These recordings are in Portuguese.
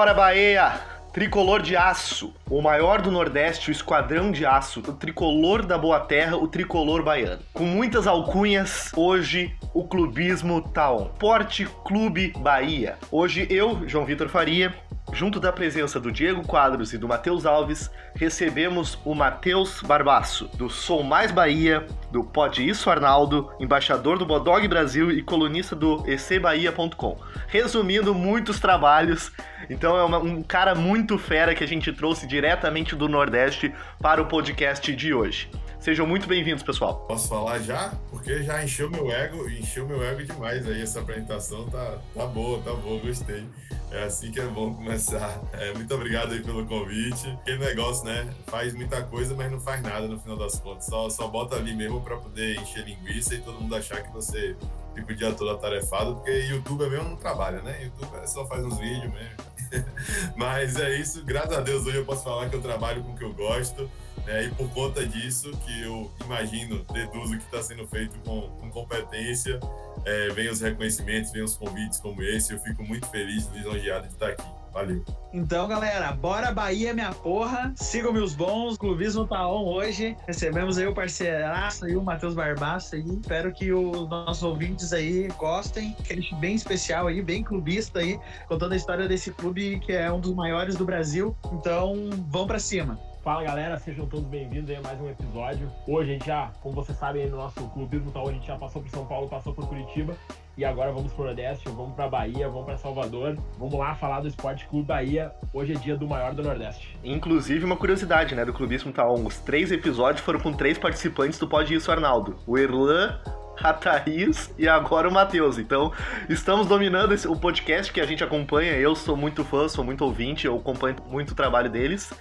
Bora, Bahia! Tricolor de Aço, o maior do Nordeste, o Esquadrão de Aço, o tricolor da Boa Terra, o tricolor baiano. Com muitas alcunhas, hoje o clubismo tá on. Porte Clube Bahia. Hoje eu, João Vitor Faria, junto da presença do Diego Quadros e do Matheus Alves, recebemos o Matheus Barbaço, do Sou Mais Bahia, do Pode Isso Arnaldo, embaixador do Bodog Brasil e colunista do ecbahia.com. Resumindo, muitos trabalhos. Então é uma, um cara muito fera que a gente trouxe diretamente do Nordeste para o podcast de hoje. Sejam muito bem-vindos, pessoal. Posso falar já? Porque já encheu meu ego, encheu meu ego demais aí. Essa apresentação tá, tá boa, tá boa, gostei. É assim que é bom começar. É, muito obrigado aí pelo convite. Aquele negócio, né? Faz muita coisa, mas não faz nada no final das contas. Só, só bota ali mesmo para poder encher linguiça e todo mundo achar que você fica o dia todo atarefado, porque YouTube é mesmo não trabalha, né? YouTube é só faz uns vídeos mesmo. mas é isso, graças a Deus hoje eu posso falar que eu trabalho com o que eu gosto. É, e por conta disso, que eu imagino, deduzo que está sendo feito com, com competência, é, vem os reconhecimentos, vem os convites como esse. Eu fico muito feliz e lisonjeado de estar aqui. Valeu. Então, galera, bora Bahia, minha porra. Sigam meus bons. Clubismo tá on hoje. Recebemos aí o parceiraço aí, o Matheus Barbaço aí. Espero que os nossos ouvintes aí gostem. Aquele bem especial aí, bem clubista aí, contando a história desse clube que é um dos maiores do Brasil. Então, vamos para cima. Fala galera, sejam todos bem-vindos a mais um episódio. Hoje a gente já, como vocês sabem, no nosso clubismo tal, a gente já passou por São Paulo, passou por Curitiba e agora vamos pro Nordeste, vamos para Bahia, vamos para Salvador. Vamos lá falar do Esporte Clube Bahia. Hoje é dia do maior do Nordeste. Inclusive, uma curiosidade, né, do Clubismo Taon. Os três episódios foram com três participantes do Pode Isso Arnaldo. O Erlan, a Thaís e agora o Matheus. Então, estamos dominando esse, o podcast que a gente acompanha. Eu sou muito fã, sou muito ouvinte, eu acompanho muito o trabalho deles.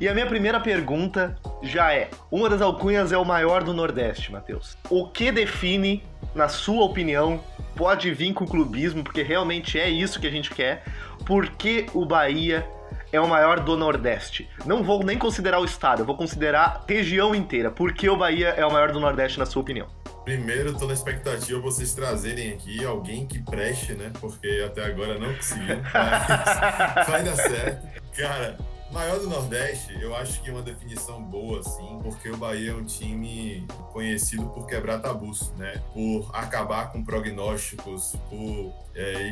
E a minha primeira pergunta já é: uma das alcunhas é o maior do Nordeste, Matheus. O que define, na sua opinião, pode vir com o clubismo, porque realmente é isso que a gente quer, por que o Bahia é o maior do Nordeste? Não vou nem considerar o estado, eu vou considerar a região inteira. Por que o Bahia é o maior do Nordeste, na sua opinião? Primeiro, tô na expectativa vocês trazerem aqui alguém que preste, né? Porque até agora não conseguiu, mas vai dar certo. Cara, Maior do Nordeste, eu acho que é uma definição boa, sim, porque o Bahia é um time conhecido por quebrar tabus, né? Por acabar com prognósticos, por é,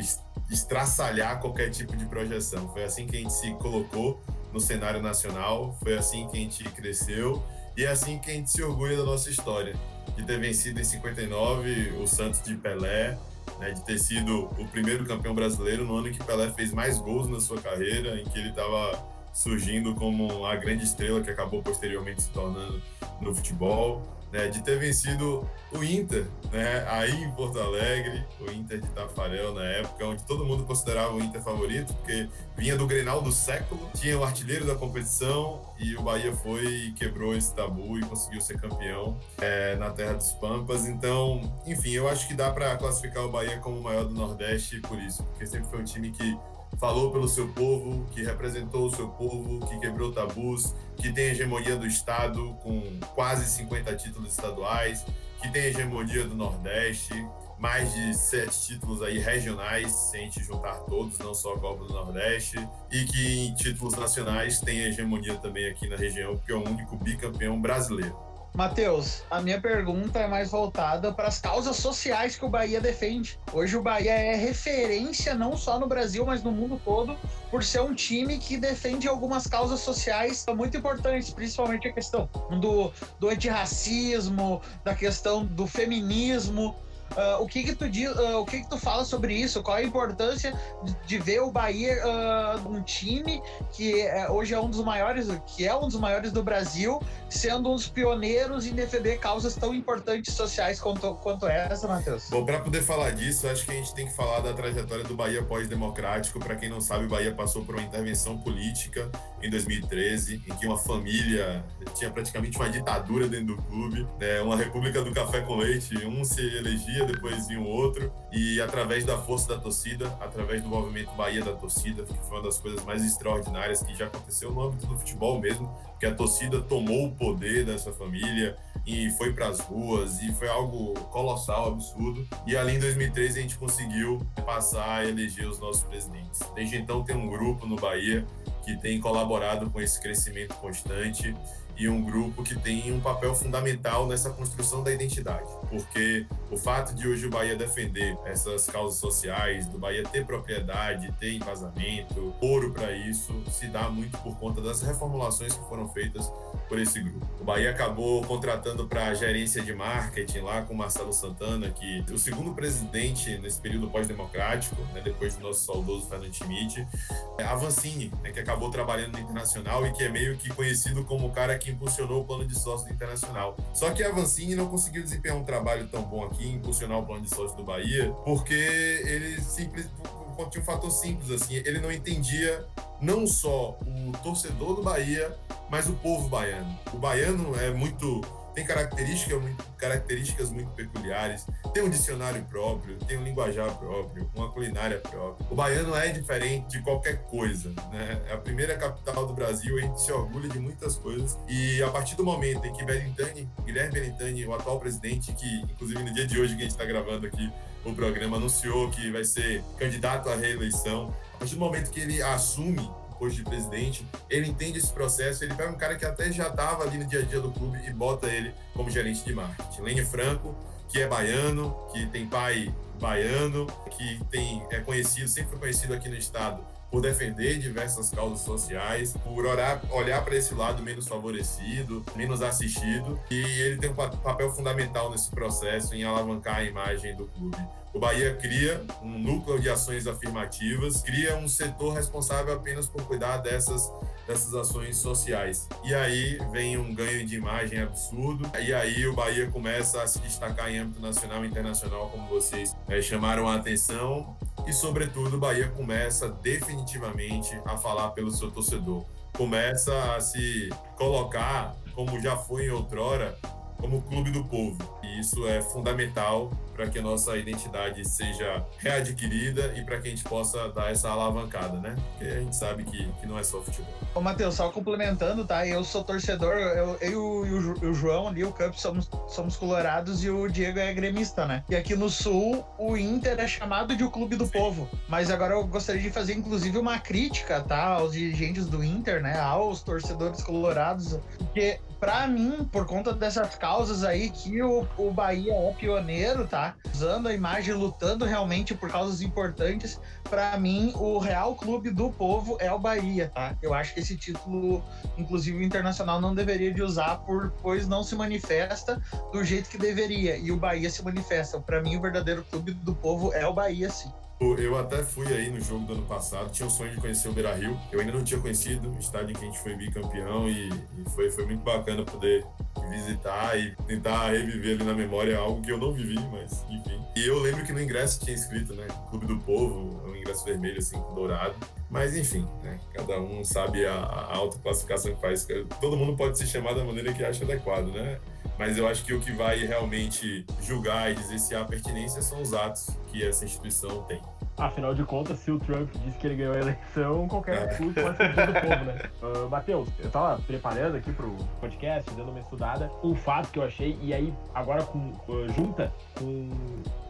estraçalhar qualquer tipo de projeção. Foi assim que a gente se colocou no cenário nacional, foi assim que a gente cresceu e é assim que a gente se orgulha da nossa história. De ter vencido em 59 o Santos de Pelé, né, de ter sido o primeiro campeão brasileiro no ano em que Pelé fez mais gols na sua carreira, em que ele estava surgindo como a grande estrela que acabou posteriormente se tornando no futebol, né, de ter vencido o Inter, né, aí em Porto Alegre, o Inter de Tafarel na época, onde todo mundo considerava o Inter favorito, porque vinha do Grenal do século, tinha o artilheiro da competição e o Bahia foi e quebrou esse tabu e conseguiu ser campeão é, na Terra dos Pampas. Então, enfim, eu acho que dá para classificar o Bahia como o maior do Nordeste por isso, porque sempre foi um time que falou pelo seu povo, que representou o seu povo, que quebrou tabus, que tem hegemonia do Estado com quase 50 títulos estaduais, que tem hegemonia do Nordeste, mais de sete títulos aí regionais, se a gente juntar todos, não só a Copa do Nordeste, e que em títulos nacionais tem hegemonia também aqui na região, porque é o único bicampeão brasileiro. Matheus, a minha pergunta é mais voltada para as causas sociais que o Bahia defende. Hoje o Bahia é referência não só no Brasil, mas no mundo todo, por ser um time que defende algumas causas sociais muito importantes, principalmente a questão do, do antirracismo, da questão do feminismo. Uh, o que que tu diz, uh, o que que tu fala sobre isso? Qual a importância de, de ver o Bahia uh, um time que é, hoje é um dos maiores, que é um dos maiores do Brasil, sendo um dos pioneiros em defender causas tão importantes sociais quanto, quanto essa, Matheus? Bom, para poder falar disso, acho que a gente tem que falar da trajetória do Bahia pós-democrático. Para quem não sabe, o Bahia passou por uma intervenção política em 2013, em que uma família tinha praticamente uma ditadura dentro do clube, né? uma república do café com leite, um se elegia dia, depois vinha o outro. E através da força da torcida, através do movimento Bahia da Torcida, que foi uma das coisas mais extraordinárias que já aconteceu no âmbito do futebol mesmo, que a torcida tomou o poder dessa família e foi para as ruas e foi algo colossal, absurdo. E ali em 2013 a gente conseguiu passar a eleger os nossos presidentes. Desde então tem um grupo no Bahia que tem colaborado com esse crescimento constante e um grupo que tem um papel fundamental nessa construção da identidade, porque o fato de hoje o Bahia defender essas causas sociais, do Bahia ter propriedade, ter embasamento, ouro para isso, se dá muito por conta das reformulações que foram feitas por esse grupo. O Bahia acabou contratando para a gerência de marketing lá com Marcelo Santana, que o segundo presidente nesse período pós-democrático, né, depois do nosso saudoso Fernando Schmidt, é a Vancini, né, que acabou trabalhando no internacional e que é meio que conhecido como o cara que que impulsionou o plano de sócio do Internacional. Só que a Vancini não conseguiu desempenhar um trabalho tão bom aqui, impulsionar o plano de sócio do Bahia, porque ele simplesmente tinha um fator simples assim, ele não entendia não só o torcedor do Bahia, mas o povo baiano. O baiano é muito tem características muito, características muito peculiares, tem um dicionário próprio, tem um linguajar próprio, uma culinária própria. O baiano é diferente de qualquer coisa, né? É a primeira capital do Brasil, a gente se orgulha de muitas coisas e a partir do momento em que Belintani, Guilherme Belintani, o atual presidente, que inclusive no dia de hoje que a gente está gravando aqui o programa, anunciou que vai ser candidato à reeleição, a partir do momento que ele assume de presidente, ele entende esse processo, ele pega um cara que até já estava ali no dia a dia do clube e bota ele como gerente de marketing. Lene Franco, que é baiano, que tem pai baiano, que tem, é conhecido, sempre foi conhecido aqui no estado por defender diversas causas sociais, por orar, olhar para esse lado menos favorecido, menos assistido, e ele tem um papel fundamental nesse processo em alavancar a imagem do clube. O Bahia cria um núcleo de ações afirmativas, cria um setor responsável apenas por cuidar dessas, dessas ações sociais. E aí vem um ganho de imagem absurdo, e aí o Bahia começa a se destacar em âmbito nacional e internacional, como vocês é, chamaram a atenção, e sobretudo o Bahia começa definitivamente a falar pelo seu torcedor. Começa a se colocar, como já foi em outrora, como clube do povo. E isso é fundamental para que a nossa identidade seja readquirida e para que a gente possa dar essa alavancada, né? Porque a gente sabe que, que não é só futebol. Ô, Matheus, só complementando, tá? Eu sou torcedor, eu, eu e o, o, João ali, o Cup, somos, somos colorados e o Diego é gremista, né? E aqui no Sul, o Inter é chamado de o Clube do Sim. Povo. Mas agora eu gostaria de fazer, inclusive, uma crítica, tá? Aos dirigentes do Inter, né? Aos torcedores colorados, porque para mim, por conta dessas causas aí, que o, o Bahia é pioneiro, tá? Usando a imagem, lutando realmente por causas importantes. Para mim, o real clube do povo é o Bahia, tá? Eu acho que esse título, inclusive internacional, não deveria de usar, por, pois não se manifesta do jeito que deveria. E o Bahia se manifesta. Para mim, o verdadeiro clube do povo é o Bahia, sim. Eu até fui aí no jogo do ano passado, tinha o sonho de conhecer o Beira Rio. Eu ainda não tinha conhecido, o estádio em que a gente foi bicampeão e, e foi, foi muito bacana poder visitar e tentar reviver ali na memória algo que eu não vivi, mas enfim. E eu lembro que no ingresso tinha escrito, né? Clube do Povo, um ingresso vermelho assim, dourado. Mas enfim, né? Cada um sabe a, a autoclassificação que faz. Todo mundo pode se chamar da maneira que acha adequado, né? Mas eu acho que o que vai realmente julgar e dizer se há pertinência são os atos que essa instituição tem. Afinal de contas, se o Trump disse que ele ganhou a eleição, qualquer é. clube pode ser do povo, né? Uh, Matheus, eu tava preparando aqui pro podcast, dando uma estudada, um fato que eu achei, e aí agora com, uh, junta com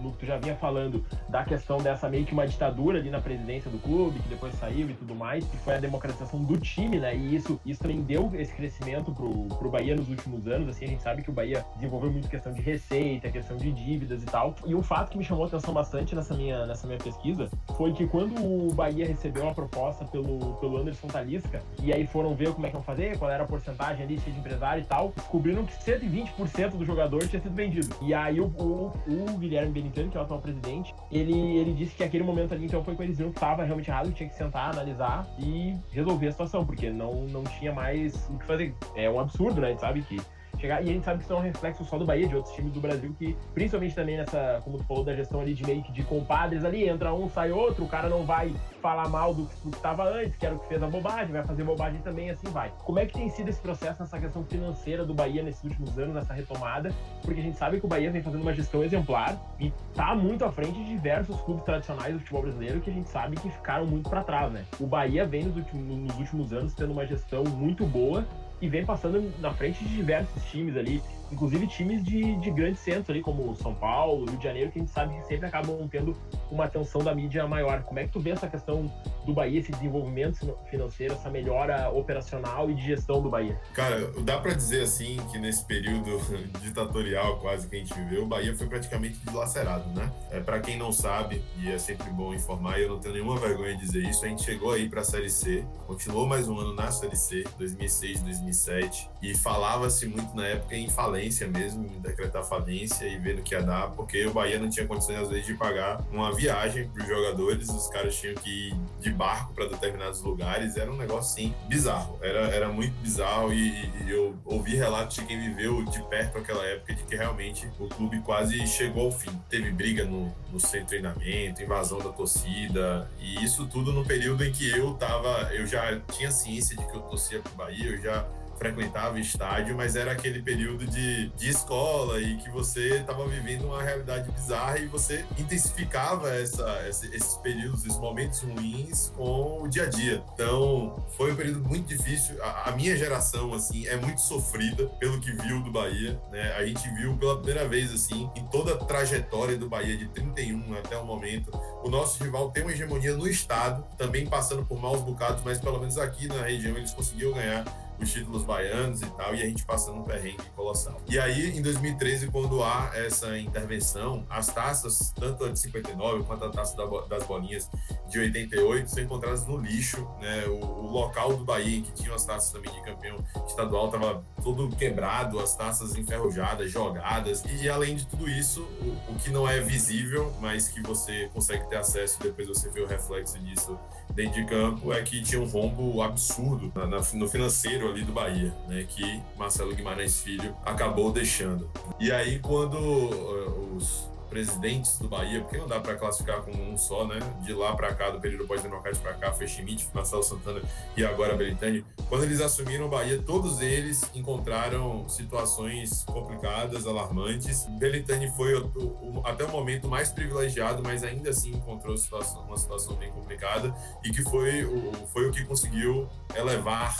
o que tu já vinha falando da questão dessa meio que uma ditadura ali na presidência do clube, que depois saiu e tudo mais, que foi a democratização do time, né? E isso, isso também deu esse crescimento pro, pro Bahia nos últimos anos, assim, a gente sabe que o Bahia desenvolveu muito questão de receita, questão de dívidas e tal. E um fato que me chamou a atenção bastante nessa minha, nessa minha pesquisa pesquisa foi que quando o Bahia recebeu a proposta pelo, pelo Anderson Talisca, e aí foram ver como é que iam fazer, qual era a porcentagem ali, de empresário e tal, descobriram que 120% do jogador tinha sido vendido. E aí o, o, o Guilherme Benitani, que é o atual presidente, ele, ele disse que aquele momento ali, então, foi quando eles viram que estava realmente errado, tinha que sentar, analisar e resolver a situação, porque não, não tinha mais o que fazer. É um absurdo, né? A gente sabe que chegar. E a gente sabe que isso é um reflexo só do Bahia, de outros times do Brasil, que principalmente também nessa, como tu falou, da gestão ali de meio que de compadres ali, entra um, sai outro, o cara não vai falar mal do, que estava antes, que era o que fez a bobagem, vai fazer bobagem também, assim vai. Como é que tem sido esse processo nessa questão financeira do Bahia nesses últimos anos, nessa retomada? Porque a gente sabe que o Bahia vem fazendo uma gestão exemplar e tá muito à frente de diversos clubes tradicionais do futebol brasileiro que a gente sabe que ficaram muito para trás, né? O Bahia vem nos últimos, nos últimos anos tendo uma gestão muito boa e vem passando na frente de diversos times ali, inclusive times de, de grandes centros ali, como São Paulo, Rio de Janeiro, que a gente sabe que sempre acabam tendo uma atenção da mídia maior. Como é que tu vê essa questão do Bahia, esse desenvolvimento financeiro, essa melhora operacional e de gestão do Bahia? Cara, dá para dizer assim que nesse período ditatorial quase que a gente viveu, o Bahia foi praticamente dilacerado, né? É, para quem não sabe, e é sempre bom informar, e eu não tenho nenhuma vergonha de dizer isso, a gente chegou aí para a Série C, continuou mais um ano na Série C, 2006, 2007, e falava-se muito na época em falência mesmo, em decretar falência e ver no que ia dar, porque o Bahia não tinha condições às vezes de pagar uma viagem para os jogadores, os caras tinham que ir de barco para determinados lugares, era um negócio assim bizarro, era, era muito bizarro e, e, eu ouvi relatos de quem viveu de perto aquela época de que realmente o clube quase chegou ao fim. Teve briga no, no centro de treinamento, invasão da torcida e isso tudo no período em que eu tava, eu já tinha ciência de que eu torcia pro Bahia, eu já frequentava estádio, mas era aquele período de, de escola e que você estava vivendo uma realidade bizarra e você intensificava essa, esses períodos, esses momentos ruins com o dia a dia. Então, foi um período muito difícil. A, a minha geração, assim, é muito sofrida pelo que viu do Bahia, né? A gente viu pela primeira vez, assim, em toda a trajetória do Bahia de 31 até o momento, o nosso rival tem uma hegemonia no estado, também passando por maus bocados, mas pelo menos aqui na região eles conseguiram ganhar os títulos baianos e tal, e a gente passando um perrengue colossal. E aí, em 2013, quando há essa intervenção, as taças, tanto a de 59 quanto a taça das bolinhas de 88, são encontradas no lixo, né? O, o local do Bahia em que tinham as taças também de campeão estadual estava todo quebrado, as taças enferrujadas, jogadas, e além de tudo isso, o, o que não é visível, mas que você consegue ter acesso, depois você vê o reflexo disso dentro de campo, é que tinha um rombo absurdo na, na, no financeiro ali do Bahia, né, que Marcelo Guimarães Filho acabou deixando. E aí quando uh, os presidentes do Bahia, porque não dá para classificar como um só, né? De lá para cá, do período pós-democrático para cá, foi Schmidt, Marcelo Santana e agora Belitani. Quando eles assumiram o Bahia, todos eles encontraram situações complicadas, alarmantes. Belitani foi o, o, até o momento mais privilegiado, mas ainda assim encontrou situação, uma situação bem complicada e que foi o, foi o que conseguiu elevar,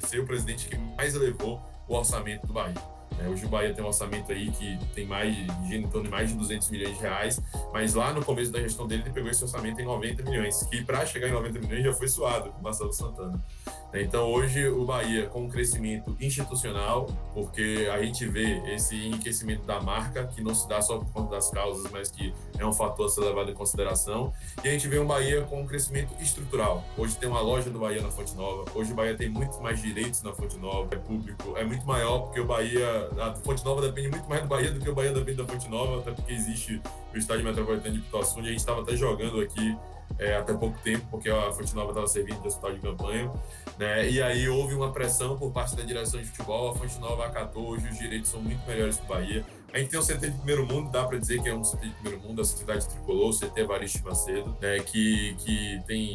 ser o presidente que mais elevou o orçamento do Bahia. É, hoje o Bahia tem um orçamento aí que tem mais, em torno de mais de 200 milhões de reais, mas lá no começo da gestão dele ele pegou esse orçamento em 90 milhões, que para chegar em 90 milhões já foi suado com o Marcelo Santana. Então hoje o Bahia com um crescimento institucional, porque a gente vê esse enriquecimento da marca, que não se dá só por conta das causas, mas que é um fator a ser levado em consideração, e a gente vê um Bahia com um crescimento estrutural. Hoje tem uma loja do Bahia na Fonte Nova, hoje o Bahia tem muito mais direitos na Fonte Nova, é público, é muito maior porque o Bahia, a Fonte Nova depende muito mais do Bahia do que o Bahia depende da Fonte Nova, até porque existe o estádio metropolitano de Pituaçu, onde a gente estava até jogando aqui é, até pouco tempo, porque a Fonte Nova estava servindo de hospital de campanha. Né? E aí houve uma pressão por parte da direção de futebol, a Fonte Nova acatou, hoje os direitos são muito melhores que o Bahia. A gente tem um CT de primeiro mundo, dá para dizer que é um CT de primeiro mundo, a Sociedade Tricolor, o CT Evaristo Macedo, né, que, que tem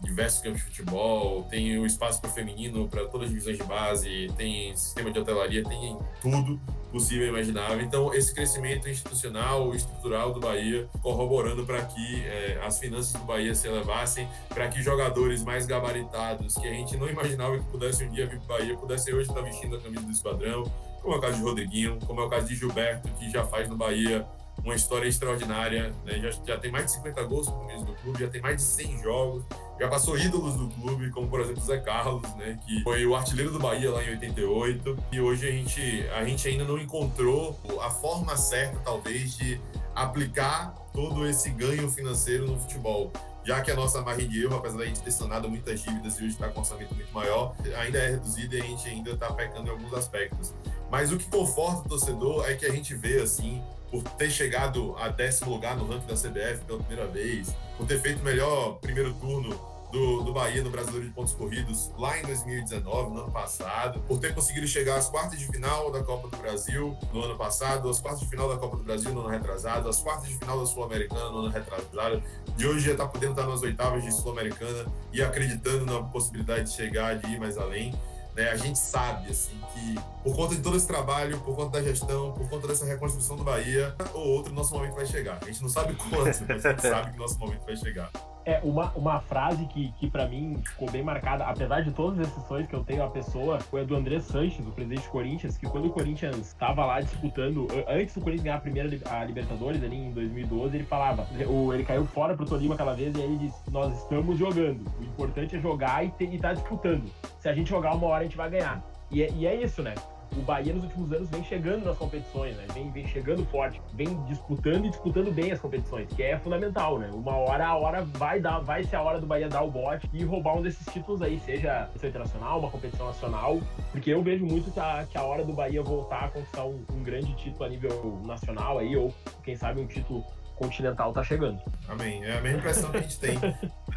diversos campos de futebol, tem o espaço para feminino, para todas as divisões de base, tem sistema de hotelaria, tem tudo possível e imaginável. Então, esse crescimento institucional, estrutural do Bahia, corroborando para que é, as finanças do Bahia se elevassem, para que jogadores mais gabaritados, que a gente não imaginava que pudessem um dia vir para o Bahia, pudessem hoje estar vestindo a camisa do esquadrão, como é o caso de Rodriguinho, como é o caso de Gilberto, que já faz no Bahia uma história extraordinária, né? já, já tem mais de 50 gols com o do clube, já tem mais de 100 jogos, já passou ídolos do clube, como por exemplo Zé Carlos, né, que foi o artilheiro do Bahia lá em 88, e hoje a gente, a gente ainda não encontrou a forma certa, talvez, de aplicar todo esse ganho financeiro no futebol já que a nossa margem de erro, apesar da gente ter sanado muitas dívidas e hoje está com um orçamento muito maior, ainda é reduzida e a gente ainda está pecando em alguns aspectos. Mas o que conforta o torcedor é que a gente vê, assim, por ter chegado a décimo lugar no ranking da CBF pela primeira vez, por ter feito o melhor primeiro turno do, do Bahia no Brasileiro de Pontos Corridos lá em 2019, no ano passado, por ter conseguido chegar às quartas de final da Copa do Brasil no ano passado, às quartas de final da Copa do Brasil no ano retrasado, às quartas de final da Sul-Americana no ano retrasado, de hoje já está podendo estar nas oitavas de Sul-Americana e acreditando na possibilidade de chegar, de ir mais além. Né? A gente sabe assim que por conta de todo esse trabalho, por conta da gestão, por conta dessa reconstrução do Bahia, ou outro nosso momento vai chegar. A gente não sabe quando, mas a gente sabe que nosso momento vai chegar. É, uma, uma frase que, que para mim ficou bem marcada, apesar de todas as exceções que eu tenho a pessoa, foi a do André Sanches, o presidente do Corinthians, que quando o Corinthians estava lá disputando, antes do Corinthians ganhar a primeira a Libertadores, ali em 2012, ele falava, ele caiu fora pro Tolima aquela vez e aí ele disse, nós estamos jogando, o importante é jogar e, ter, e tá disputando. Se a gente jogar uma hora, a gente vai ganhar. E é, e é isso, né? o Bahia nos últimos anos vem chegando nas competições, né? Vem, vem chegando forte, vem disputando e disputando bem as competições, que é fundamental, né? Uma hora a hora vai dar, vai ser a hora do Bahia dar o bote e roubar um desses títulos aí, seja competição internacional, uma competição nacional, porque eu vejo muito que a, que a hora do Bahia voltar a conquistar um, um grande título a nível nacional aí, ou quem sabe um título continental tá chegando. Amém. É a mesma impressão que a gente tem.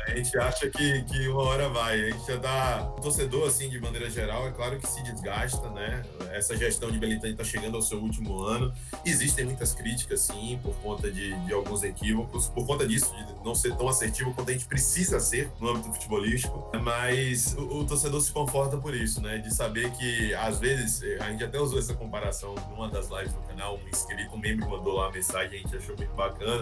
A gente acha que, que uma hora vai. A gente já. O torcedor, assim, de maneira geral, é claro que se desgasta, né? Essa gestão de Belintani está chegando ao seu último ano. Existem muitas críticas, sim, por conta de, de alguns equívocos, por conta disso, de não ser tão assertivo quanto a gente precisa ser no âmbito futebolístico. Mas o, o torcedor se conforta por isso, né? De saber que, às vezes, a gente até usou essa comparação numa das lives do canal, um inscrito, um membro mandou lá uma mensagem, a gente achou muito bacana,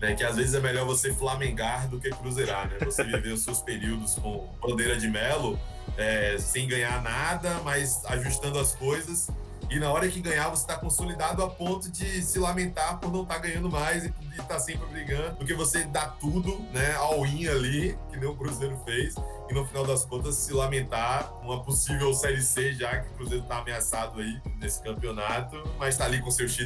né? Que às vezes é melhor você flamengar do que cruzeirar né? Você viver os seus períodos com bandeira de melo, é, sem ganhar nada, mas ajustando as coisas. E na hora que ganhar, você está consolidado a ponto de se lamentar por não estar tá ganhando mais e estar tá sempre brigando, porque você dá tudo, né, all-in ali, que nem o Cruzeiro fez, e no final das contas se lamentar uma possível Série C, já que o Cruzeiro está ameaçado aí nesse campeonato, mas está ali com seus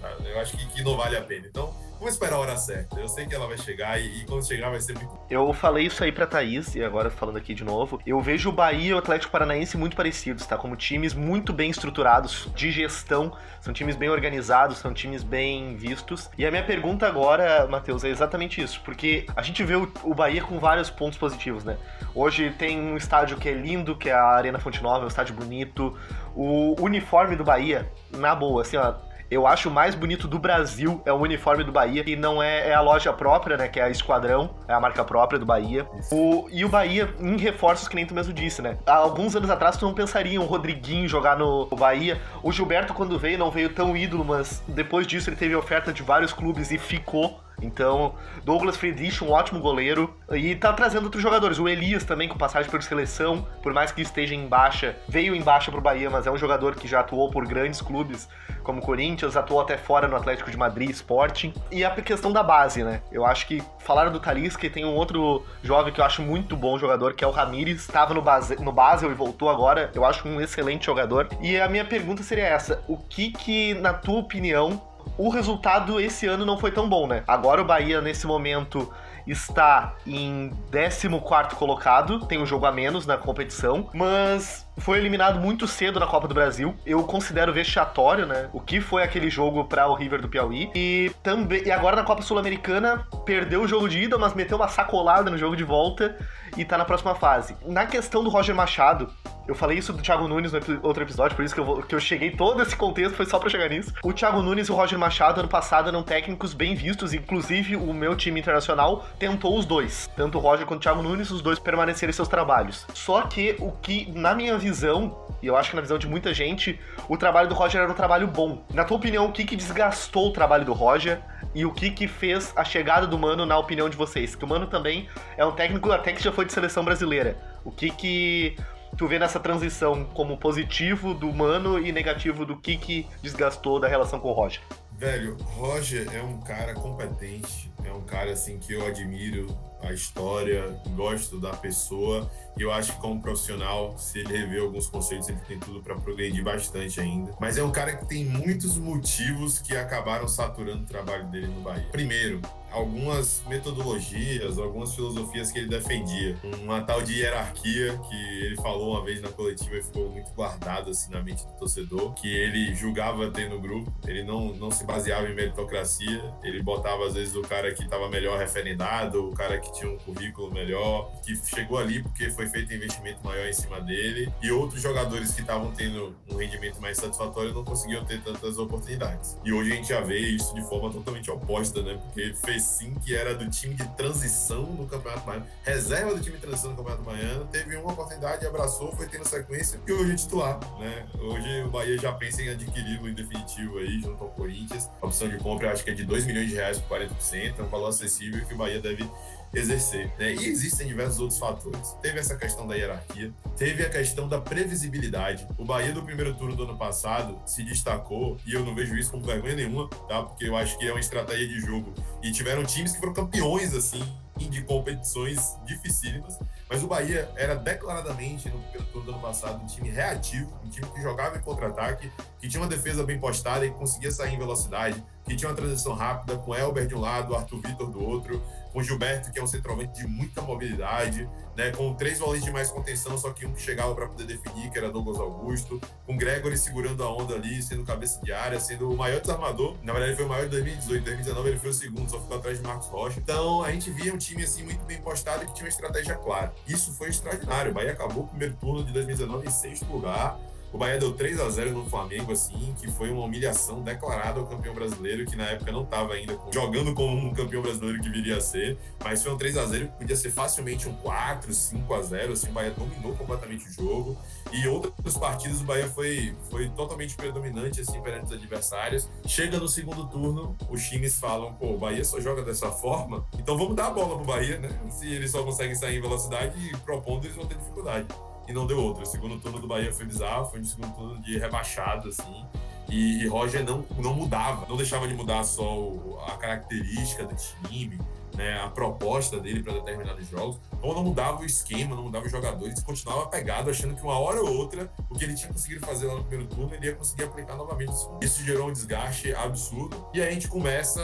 tá? Eu acho que, que não vale a pena. Então, Vamos esperar a hora certa. Eu sei que ela vai chegar e, e, quando chegar vai ser muito. Eu falei isso aí pra Thaís, e agora falando aqui de novo. Eu vejo o Bahia e o Atlético Paranaense muito parecidos, tá? Como times muito bem estruturados, de gestão. São times bem organizados, são times bem vistos. E a minha pergunta agora, Matheus, é exatamente isso. Porque a gente vê o, o Bahia com vários pontos positivos, né? Hoje tem um estádio que é lindo, que é a Arena Fonte Nova, é um estádio bonito. O uniforme do Bahia, na boa, assim, ó eu acho o mais bonito do Brasil é o uniforme do Bahia, que não é, é a loja própria, né? Que é a Esquadrão, é a marca própria do Bahia. O, e o Bahia em reforços, que nem tu mesmo disse, né? Há alguns anos atrás tu não pensaria um Rodriguinho jogar no Bahia. O Gilberto, quando veio, não veio tão ídolo, mas depois disso ele teve oferta de vários clubes e ficou. Então, Douglas Friedrich, um ótimo goleiro. E tá trazendo outros jogadores. O Elias também, com passagem por seleção, por mais que esteja em baixa, veio em baixa pro Bahia, mas é um jogador que já atuou por grandes clubes, como Corinthians, atuou até fora no Atlético de Madrid, Sporting. E a questão da base, né? Eu acho que falaram do Talisca e tem um outro jovem que eu acho muito bom jogador, que é o Ramires. Estava no, base, no Basel e voltou agora. Eu acho um excelente jogador. E a minha pergunta seria essa: o que que, na tua opinião, o resultado esse ano não foi tão bom, né? Agora o Bahia, nesse momento, está em 14 colocado, tem um jogo a menos na competição, mas foi eliminado muito cedo na Copa do Brasil. Eu considero vexatório, né? O que foi aquele jogo para o River do Piauí. E também e agora na Copa Sul-Americana perdeu o jogo de ida, mas meteu uma sacolada no jogo de volta e tá na próxima fase. Na questão do Roger Machado, eu falei isso do Thiago Nunes no outro episódio, por isso que eu, vou, que eu cheguei todo esse contexto, foi só pra chegar nisso. O Thiago Nunes e o Roger Machado, ano passado, eram técnicos bem vistos, inclusive o meu time internacional tentou os dois. Tanto o Roger quanto o Thiago Nunes, os dois permaneceram em seus trabalhos. Só que o que, na minha visão, e eu acho que na visão de muita gente, o trabalho do Roger era um trabalho bom. Na tua opinião, o que, que desgastou o trabalho do Roger? E o que que fez a chegada do Mano na opinião de vocês? Que o Mano também é um técnico até que já foi de seleção brasileira. O que que tu vê nessa transição como positivo do Mano e negativo do que que desgastou da relação com o Roger? Velho, Roger é um cara competente, é um cara assim que eu admiro a história, gosto da pessoa e eu acho que como profissional, se ele rever alguns conceitos, ele tem tudo para progredir bastante ainda. Mas é um cara que tem muitos motivos que acabaram saturando o trabalho dele no Bahia. Primeiro, algumas metodologias, algumas filosofias que ele defendia. Uma tal de hierarquia que ele falou uma vez na coletiva e ficou muito guardado assim na mente do torcedor, que ele julgava ter no grupo. Ele não, não se baseava em meritocracia, ele botava às vezes o cara que estava melhor referendado, o cara que tinha um currículo melhor, que chegou ali porque foi feito um investimento maior em cima dele, e outros jogadores que estavam tendo um rendimento mais satisfatório não conseguiam ter tantas oportunidades. E hoje a gente já vê isso de forma totalmente oposta, né? Porque fez sim que era do time de transição do Campeonato Baiano, reserva do time de transição do Campeonato Baiano, teve uma oportunidade, abraçou, foi tendo sequência, e hoje é titular, né? Hoje o Bahia já pensa em adquiri-lo em definitivo aí, junto ao Corinthians. A opção de compra acho que é de 2 milhões de reais por 40%, é um valor acessível que o Bahia deve exercer. Né? E existem diversos outros fatores. Teve essa questão da hierarquia, teve a questão da previsibilidade. O Bahia do primeiro turno do ano passado se destacou, e eu não vejo isso como vergonha nenhuma, tá? Porque eu acho que é uma estratégia de jogo. E tiveram times que foram campeões, assim, de competições dificílimas, mas o Bahia era declaradamente, no primeiro turno do ano passado, um time reativo, um time que jogava em contra-ataque, que tinha uma defesa bem postada e conseguia sair em velocidade, que tinha uma transição rápida, com Elber de um lado, Arthur Vitor do outro, com Gilberto, que é um centroavante de muita mobilidade, né, com três volantes de mais contenção, só que um que chegava para poder definir, que era Douglas Augusto, com Gregory segurando a onda ali, sendo cabeça de área, sendo o maior desarmador. Na verdade, ele foi o maior de 2018, 2019 ele foi o segundo, só ficou atrás de Marcos Rocha. Então, a gente via um time assim muito bem postado que tinha uma estratégia clara. Isso foi extraordinário. O Bahia acabou o primeiro turno de 2019 em sexto lugar o Bahia deu 3 a 0 no Flamengo, assim, que foi uma humilhação declarada ao campeão brasileiro, que na época não estava ainda jogando como um campeão brasileiro que viria a ser, mas foi um 3 a 0 que podia ser facilmente um 4, 5 a 0 assim, o Bahia dominou completamente o jogo. E outras partidas o Bahia foi, foi totalmente predominante, assim, perante os adversários. Chega no segundo turno, os times falam, pô, o Bahia só joga dessa forma, então vamos dar a bola pro Bahia, né? Se eles só conseguem sair em velocidade e propondo, eles vão ter dificuldade e não deu outra. O segundo turno do Bahia foi bizarro, foi um segundo turno de rebaixado, assim. E, e Roger não, não mudava, não deixava de mudar só o, a característica do time, né, a proposta dele para determinados jogos. Então não mudava o esquema, não mudava os jogadores, continuava pegado, achando que uma hora ou outra o que ele tinha conseguido fazer lá no primeiro turno ele ia conseguir aplicar novamente. Isso gerou um desgaste absurdo. E a gente começa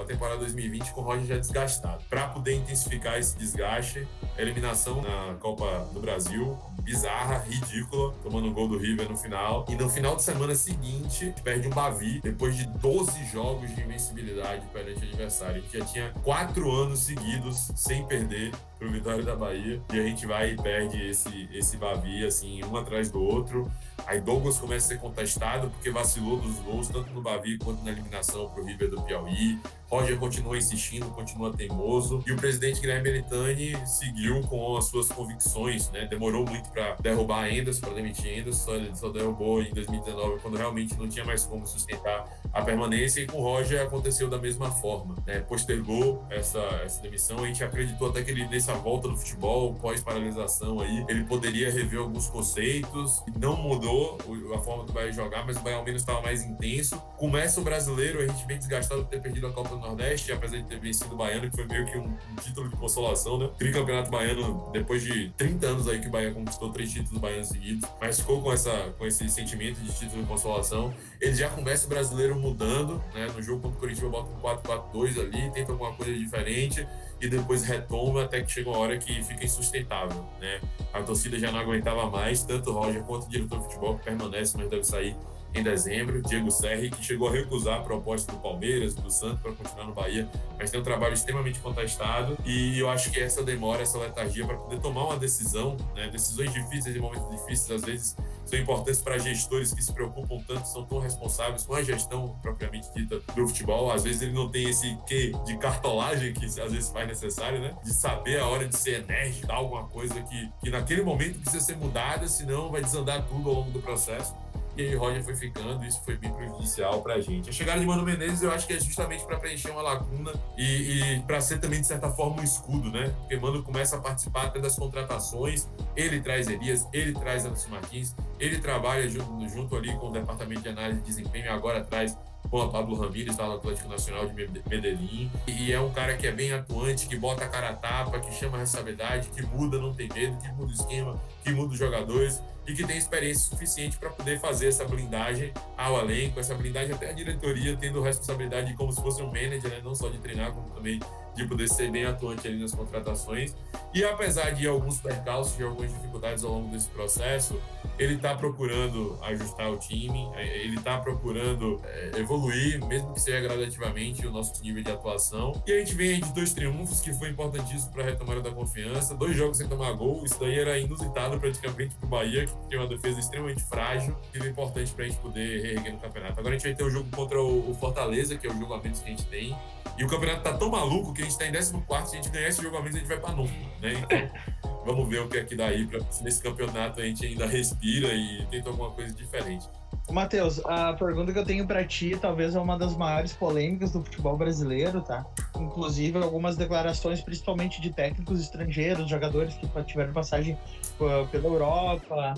a temporada 2020 com o Roger já desgastado. Para poder intensificar esse desgaste, eliminação na Copa do Brasil, bizarra, ridícula, tomando um gol do River no final. E no final de semana seguinte, perde um Bavi, depois de 12 jogos de invencibilidade perante o adversário. Gente já tinha quatro anos seguidos sem perder pro Vitória da Bahia. E a gente vai e perde esse, esse Bavi, assim, um atrás do outro. Aí Douglas começa a ser contestado porque vacilou dos gols, tanto no Bavi quanto na eliminação pro River do Piauí. Roger continua insistindo, continua teimoso. E o presidente Guilherme Belitani seguiu com as suas convicções, né? Demorou muito para derrubar Endas, para demitir Endas, só, só derrubou em 2019, quando realmente não tinha mais como sustentar a permanência. E com o Roger aconteceu da mesma forma, né? Postergou essa, essa demissão. A gente acreditou até que ele, nessa volta do futebol, pós-paralisação aí, ele poderia rever alguns conceitos. Não mudou a forma do Bahia jogar, mas o Bahia ao menos estava mais intenso. Começa o brasileiro, a gente bem desgastado por ter perdido a Copa do Nordeste, apesar de ter vencido o Baiano, que foi meio que um, um título de consolação, né? Tricampeonato Baiano, depois de 30 anos aí que o Bahia conquistou três títulos baianos seguidos, mas ficou com, essa, com esse sentimento de título de consolação. Ele já começa o brasileiro mudando, né? No jogo contra o Curitiba bota um 4-4-2 ali, tenta alguma coisa diferente e depois retoma até que chega uma hora que fica insustentável, né? A torcida já não aguentava mais, tanto o Roger quanto o diretor de futebol que permanece, mas deve sair em dezembro, Diego Serri, que chegou a recusar a proposta do Palmeiras, do Santos para continuar no Bahia, mas tem um trabalho extremamente contestado e eu acho que essa demora, essa letargia para poder tomar uma decisão, né, decisões difíceis em momentos difíceis, às vezes são importantes para gestores que se preocupam tanto, são tão responsáveis com a gestão propriamente dita do futebol. Às vezes ele não tem esse quê de cartolagem que às vezes faz necessário, né? De saber a hora de ser enérgico, alguma coisa que, que naquele momento precisa ser mudada, senão vai desandar tudo ao longo do processo. E aí Roger foi ficando, isso foi bem prejudicial pra gente. A chegada de Mano Menezes eu acho que é justamente para preencher uma lacuna e, e para ser também, de certa forma, um escudo, né? Porque Mano começa a participar até das contratações, ele traz Elias, ele traz Anderson Martins, ele trabalha junto, junto ali com o departamento de análise de desempenho, agora traz Pablo Ramírez, está Atlético Nacional de Medellín. E é um cara que é bem atuante, que bota a cara a tapa, que chama a responsabilidade, que muda, não tem medo, que muda o esquema, que muda os jogadores e que tem experiência suficiente para poder fazer essa blindagem ao elenco, essa blindagem até a diretoria, tendo responsabilidade como se fosse um manager, né? não só de treinar, como também de poder ser bem atuante ali nas contratações. E apesar de alguns percalços, de algumas dificuldades ao longo desse processo, ele está procurando ajustar o time, é, ele está procurando é, evoluir, mesmo que seja gradativamente, o nosso nível de atuação. E a gente vem de dois triunfos, que foi importantíssimo para a retomada da confiança, dois jogos sem tomar gol, isso daí era inusitado praticamente para o Bahia, que tem uma defesa extremamente frágil, e é importante para a gente poder reerguer no campeonato. Agora a gente vai ter o um jogo contra o Fortaleza, que é o jogo a menos que a gente tem, e o campeonato tá tão maluco que gente tá em 14, se a gente ganhar esse jogo a menos, a gente vai para novo, né? Então. Vamos ver o que é que daí, pra, se nesse campeonato a gente ainda respira e tenta alguma coisa diferente. Matheus, a pergunta que eu tenho para ti talvez é uma das maiores polêmicas do futebol brasileiro, tá? Inclusive algumas declarações, principalmente de técnicos estrangeiros, jogadores que tiveram passagem pela Europa,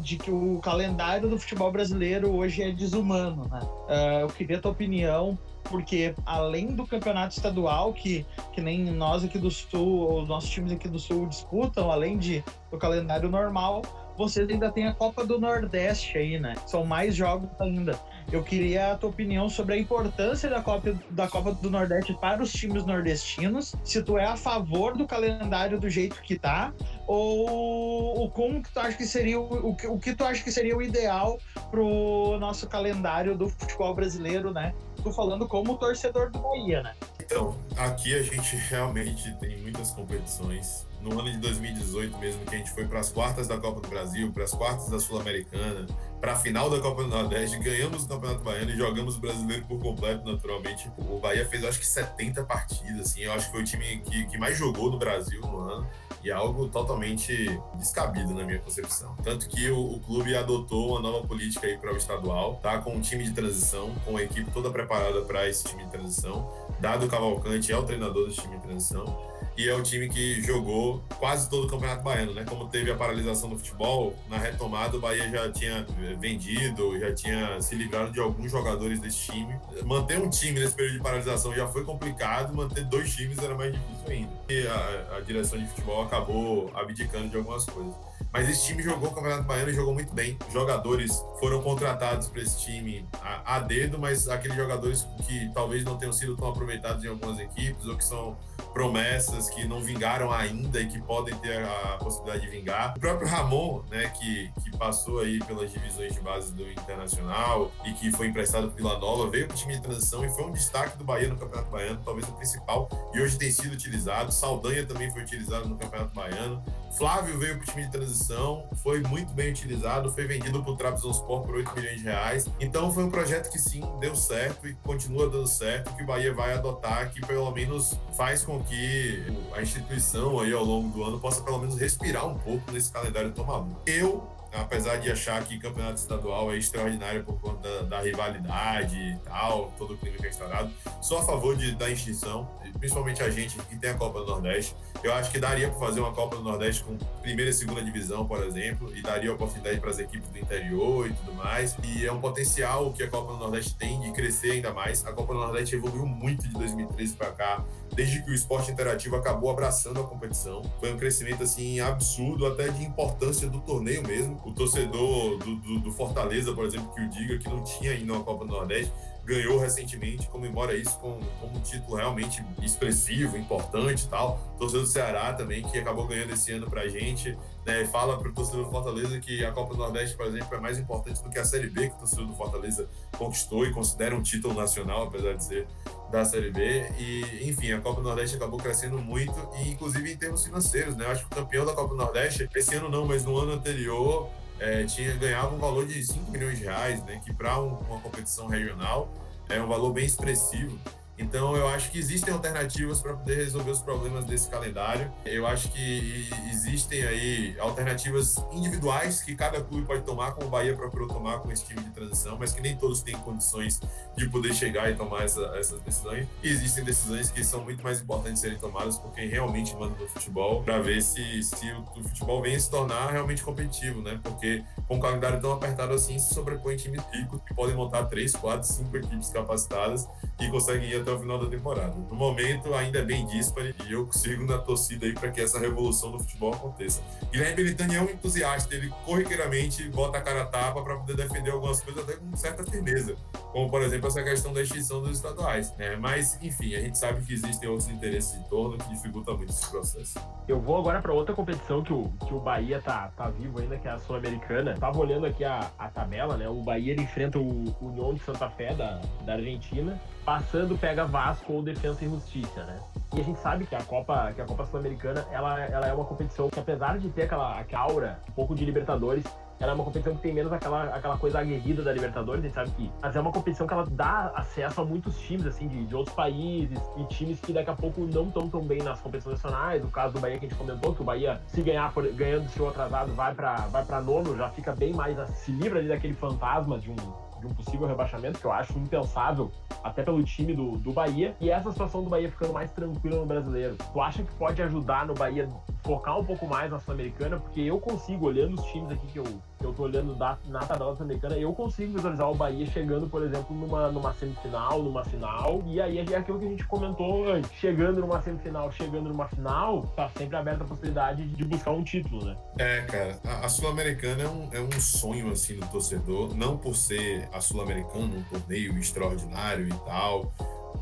de que o calendário do futebol brasileiro hoje é desumano, né? Uh, eu queria a tua opinião porque além do campeonato estadual, que, que nem nós aqui do Sul, os nossos times aqui do Sul disputam, além de, do calendário normal, vocês ainda têm a Copa do Nordeste aí, né? São mais jogos ainda. Eu queria a tua opinião sobre a importância da Copa, da Copa do Nordeste para os times nordestinos. Se tu é a favor do calendário do jeito que tá, ou, o como que tu acha que seria o, o, o que tu acha que seria o ideal pro nosso calendário do futebol brasileiro, né? Tô falando como torcedor do Bahia, né? Então, aqui a gente realmente tem muitas competições no ano de 2018 mesmo, que a gente foi para as quartas da Copa do Brasil, para as quartas da Sul-Americana, para a final da Copa do Nordeste, ganhamos o Campeonato Baiano e jogamos o brasileiro por completo, naturalmente. O Bahia fez, acho que 70 partidas, assim, eu acho que foi o time que, que mais jogou no Brasil no ano e é algo totalmente descabido na minha concepção. Tanto que o, o clube adotou uma nova política aí para o estadual, tá? Com um time de transição, com a equipe toda preparada para esse time de transição. Dado Cavalcante é o treinador desse time de transição e é o time que jogou quase todo o Campeonato Baiano, né? Como teve a paralisação do futebol, na retomada o Bahia já tinha vendido, já tinha se livrado de alguns jogadores desse time. Manter um time nesse período de paralisação já foi complicado, manter dois times era mais difícil ainda. E a, a direção de futebol acabou abdicando de algumas coisas. Mas esse time jogou o Campeonato Baiano e jogou muito bem. Jogadores foram contratados para esse time a, a, dedo, mas aqueles jogadores que talvez não tenham sido tão aproveitados em algumas equipes ou que são promessas que não vingaram ainda e que podem ter a, a possibilidade de vingar. O próprio Ramon, né, que, que passou aí pelas divisões de base do Internacional e que foi emprestado para Vila Nova, veio para o time de transição e foi um destaque do Bahia no Campeonato Baiano, talvez o principal, e hoje tem sido utilizado. Saldanha também foi utilizado no Campeonato Baiano. Flávio veio para o time de transição, foi muito bem utilizado, foi vendido para o Trabzonspor por 8 milhões de reais. Então foi um projeto que sim, deu certo e continua dando certo, que o Bahia vai adotar, que pelo menos faz com que a instituição aí ao longo do ano possa pelo menos respirar um pouco nesse calendário tão maluco. Eu apesar de achar que campeonato estadual é extraordinário por conta da, da rivalidade e tal, todo o clima que é instaurado, sou a favor de, da extinção, principalmente a gente que tem a Copa do Nordeste. Eu acho que daria para fazer uma Copa do Nordeste com primeira e segunda divisão, por exemplo, e daria oportunidade para as equipes do interior e tudo mais. E é um potencial que a Copa do Nordeste tem de crescer ainda mais. A Copa do Nordeste evoluiu muito de 2013 para cá desde que o esporte interativo acabou abraçando a competição. Foi um crescimento assim absurdo, até de importância do torneio mesmo. O torcedor do, do, do Fortaleza, por exemplo, que o diga, que não tinha ainda uma Copa do Nordeste, ganhou recentemente, comemora isso com, com um título realmente expressivo, importante e tal. Torcedor do Ceará também, que acabou ganhando esse ano pra gente, né, fala pro torcedor do Fortaleza que a Copa do Nordeste, por exemplo, é mais importante do que a Série B que o torcedor do Fortaleza conquistou e considera um título nacional, apesar de ser da Série B. E, enfim, a Copa do Nordeste acabou crescendo muito, e inclusive em termos financeiros, né? Eu acho que o campeão da Copa do Nordeste, esse ano não, mas no ano anterior, é, tinha, ganhava um valor de 5 milhões de reais, né? Que para um, uma competição regional é um valor bem expressivo. Então, eu acho que existem alternativas para poder resolver os problemas desse calendário. Eu acho que existem aí alternativas individuais que cada clube pode tomar, como o Bahia procurou tomar com esse time de transição, mas que nem todos têm condições de poder chegar e tomar essa, essas decisões. E existem decisões que são muito mais importantes serem tomadas por quem realmente manda no futebol, para ver se, se o, o, futebol vem se tornar realmente competitivo, né? Porque com um calendário tão apertado assim, se sobrepõe times ricos que podem montar três, quatro, cinco equipes capacitadas e conseguem ir até o final da temporada. No momento, ainda é bem dispare e eu sigo na torcida aí para que essa revolução do futebol aconteça. Guilherme Belitani é um entusiasta, ele corriqueiramente bota a cara a tapa para poder defender algumas coisas até com certa firmeza, como por exemplo essa questão da extinção dos estaduais. Né? Mas, enfim, a gente sabe que existem outros interesses em torno que dificultam muito esse processo. Eu vou agora para outra competição que o, que o Bahia tá, tá vivo ainda, que é a Sul-Americana. Tava olhando aqui a, a tabela, né? O Bahia ele enfrenta o União de Santa Fé da, da Argentina. Passando, pega Vasco ou Defensa e Justiça, né? E a gente sabe que a Copa, que a Copa Sul-Americana, ela, ela é uma competição que apesar de ter aquela, aquela aura, um pouco de Libertadores, ela é uma competição que tem menos aquela, aquela coisa aguerrida da Libertadores, a gente sabe que. Mas é uma competição que ela dá acesso a muitos times, assim, de, de outros países, e times que daqui a pouco não estão tão bem nas competições nacionais. O caso do Bahia que a gente comentou, que o Bahia, se ganhar ganhando o seu atrasado, vai para vai pra nono, já fica bem mais. se livra ali daquele fantasma de um de um possível rebaixamento, que eu acho impensável, até pelo time do, do Bahia, e essa situação do Bahia ficando mais tranquila no brasileiro. Tu acha que pode ajudar no Bahia focar um pouco mais na Sul-Americana? Porque eu consigo, olhando os times aqui que eu, eu tô olhando da, na tabela sul-americana, eu consigo visualizar o Bahia chegando, por exemplo, numa, numa semifinal, numa final, e aí é aquilo que a gente comentou antes, chegando numa semifinal, chegando numa final, tá sempre aberta a possibilidade de buscar um título, né? É, cara, a, a Sul-Americana é um, é um sonho, assim, do torcedor, não por ser a Sul-Americana, um torneio extraordinário e tal,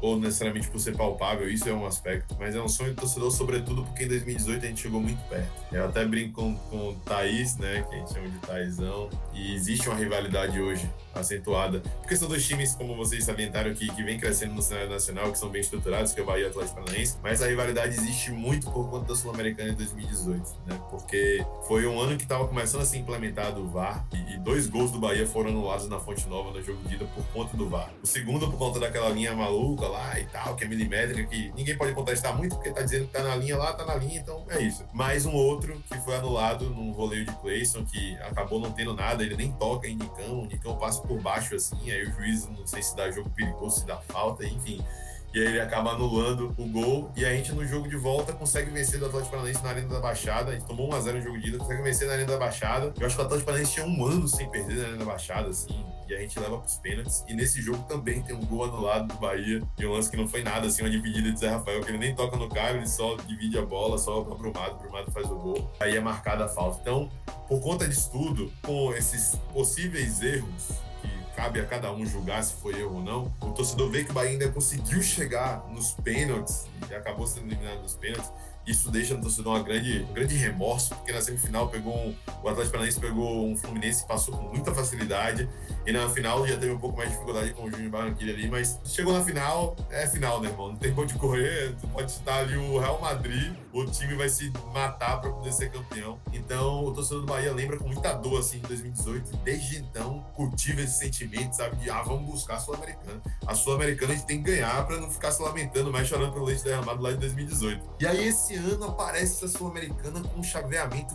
ou necessariamente por ser palpável, isso é um aspecto, mas é um sonho do torcedor, sobretudo porque em 2018 a gente chegou muito perto. Eu até brinco com, com o Thaís, né, que a gente chama de Thaizão, e existe uma rivalidade hoje acentuada, porque são dois times, como vocês salientaram aqui, que vem crescendo no cenário nacional, que são bem estruturados, que é o Bahia e o Atlético Paranaense, mas a rivalidade existe muito por conta da Sul-Americana em 2018, né, porque foi um ano que estava começando a ser implementado o VAR, e, e dois gols do Bahia foram anulados na Fonte Nova no jogo de ida por conta do VAR. O segundo por conta daquela linha maluca lá e tal, que é milimétrica, que ninguém pode contestar muito, porque tá dizendo que tá na linha lá, tá na linha, então é isso. Mais um outro que foi anulado num voleio de Clayson, que acabou não tendo nada, ele nem toca em Nicão, o Nicão passa por baixo assim, aí o juiz não sei se dá jogo perigoso, se dá falta, enfim. E aí ele acaba anulando o gol. E a gente, no jogo de volta, consegue vencer do Atlético Paranaense na Arena da Baixada. A gente tomou 1x0 no jogo de ida, consegue vencer na Arena da Baixada. Eu acho que o Atlético Paranaense tinha um ano sem perder na Arena da Baixada, assim. E a gente leva pros pênaltis. E nesse jogo também tem um gol anulado do Bahia. De um lance que não foi nada, assim, uma dividida de Zé Rafael, que ele nem toca no cara, ele só divide a bola, só pra Brumado. Brumado faz o gol. Aí é marcada a falta. Então, por conta disso tudo, com esses possíveis erros cabe a cada um julgar se foi erro ou não. O torcedor vê que o Bahia ainda conseguiu chegar nos pênaltis e acabou sendo eliminado nos pênaltis. Isso deixa no torcedor uma grande, um grande remorso, porque na semifinal pegou um, o Atlético Paranaense pegou um Fluminense que passou com muita facilidade. E na final já teve um pouco mais de dificuldade com o Júnior Barranquilla ali, mas chegou na final, é final, né, irmão? Não tem ponto de correr, pode estar ali o Real Madrid, o time vai se matar para poder ser campeão. Então, o torcedor do Bahia lembra com muita dor, assim, em 2018, e desde então cultiva esse sentimento, sabe, de, ah, vamos buscar a Sul-Americana. A Sul-Americana a gente tem que ganhar para não ficar se lamentando mais, chorando pelo leite derramado lá de 2018. E aí, esse ano aparece essa Sul-Americana com um chaveamento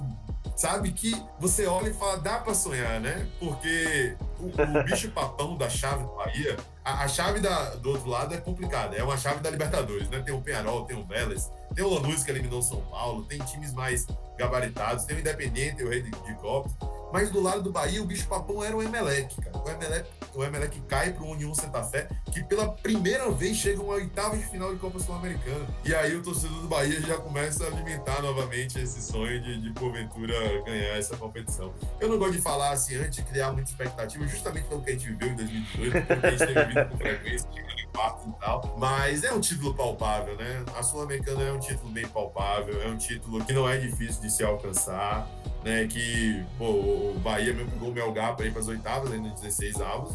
sabe? Que você olha e fala, dá para sonhar, né? Porque o, o bicho papão da chave do Bahia, a, a chave da, do outro lado é complicada, é uma chave da Libertadores, né? Tem o Penharol, tem o Vélez, tem o Lanús que eliminou São Paulo, tem times mais gabaritados, tem o Independente, o Rei de, de Copa. Mas do lado do Bahia, o bicho papão era o Emelec, cara. O Emelec, o Emelec cai pro União Santa Fé, que pela primeira vez chega uma oitava de final de Copa Sul-Americana. E aí o torcedor do Bahia já começa a alimentar novamente esse sonho de, de porventura ganhar essa competição. Eu não gosto de falar assim antes de criar muita expectativa, justamente pelo que a gente viveu em 2018, porque a gente teve vindo com frequência, chegando em quarto e tal. Mas é um título palpável, né? A Sul-Americana é um título bem palpável, é um título que não é difícil de se alcançar né? Que pô, o Bahia mesmo pegou o Melgar para ir para as oitavas, ainda 16 avos,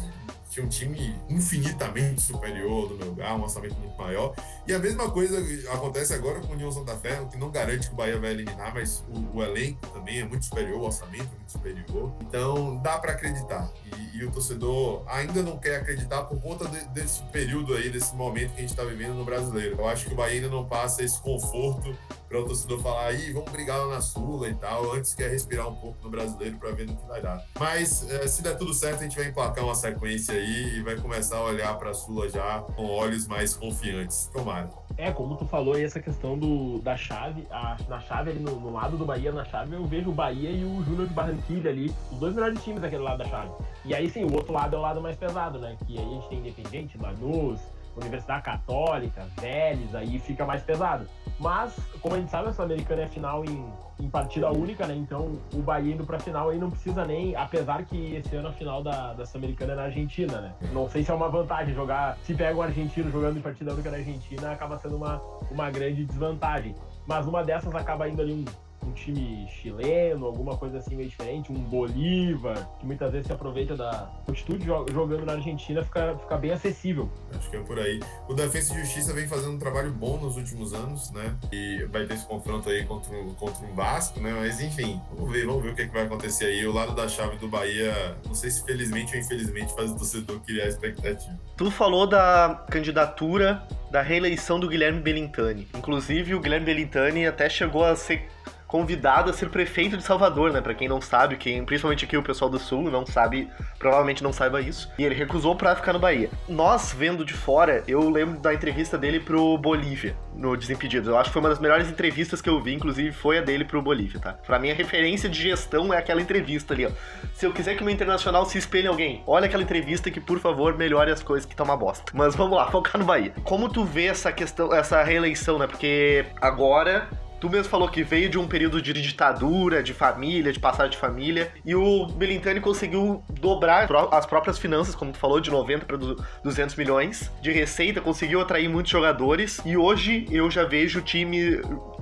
tinha um time infinitamente superior do Melgar, um orçamento muito maior. E a mesma coisa acontece agora com o União Santa Fé, que não garante que o Bahia vai eliminar, mas o, o elenco também é muito superior, o orçamento é muito superior. Então dá para acreditar. E, e, o torcedor ainda não quer acreditar por conta de, desse período aí, desse momento que a gente está vivendo no brasileiro. Eu acho que o Bahia ainda não passa esse conforto para o torcedor falar aí, vamos brigar lá na Sula e tal, antes quer respirar um pouco no brasileiro para ver no que vai dar. Mas é, se der tudo certo, a gente vai emplacar uma sequência aí e vai começar a olhar para a Sula já com olhos mais confiantes. Tomara. É, como tu falou aí, essa questão do, da chave, a, na chave ali no, no, lado do Bahia, na chave, eu vejo o Bahia e o Júnior de Barranquilha ali, os dois melhores times daquele lado da chave. E aí sim, o outro lado é o lado mais pesado, né? Que aí a gente tem Independente, Lanús, Universidade Católica, Vélez, aí fica mais pesado. Mas, como a gente sabe, a Sul-Americana é final em, em, partida única, né? Então o Bahia indo pra final aí não precisa nem, apesar que esse ano a final da, da Sul-Americana é na Argentina, né? Não sei se é uma vantagem jogar, se pega um argentino jogando em partida única na Argentina, acaba sendo uma, uma grande desvantagem. Mas uma dessas acaba indo ali um um time chileno, alguma coisa assim meio diferente, um Bolívar, que muitas vezes se aproveita da altitude jogando na Argentina, fica, fica bem acessível. Acho que é por aí. O Defesa e Justiça vem fazendo um trabalho bom nos últimos anos, né? E vai ter esse confronto aí contra, contra o Vasco, né? Mas enfim, vamos ver, vamos ver o que, é que vai acontecer aí. O lado da chave do Bahia, não sei se felizmente ou infelizmente faz o torcedor criar expectativa. Tu falou da candidatura da reeleição do Guilherme Belintani. Inclusive, o Guilherme Belintani até chegou a ser convidado a ser prefeito de Salvador, né? Para quem não sabe, quem principalmente aqui o pessoal do Sul não sabe, provavelmente não saiba isso. E ele recusou para ficar no Bahia. Nós vendo de fora, eu lembro da entrevista dele pro Bolívia no Desimpedidos. Eu acho que foi uma das melhores entrevistas que eu vi, inclusive foi a dele pro Bolívia, tá? Para mim a referência de gestão é aquela entrevista ali, ó. Se eu quiser que o meu internacional se espelhe em alguém, olha aquela entrevista que por favor melhore as coisas que tá uma bosta. Mas vamos lá, focar no Bahia. Como tu vê essa questão, essa reeleição, né? Porque agora Tu mesmo falou que veio de um período de ditadura, de família, de passagem de família, e o Belintani conseguiu dobrar as próprias finanças, como tu falou, de 90 para 200 milhões de receita, conseguiu atrair muitos jogadores, e hoje eu já vejo o time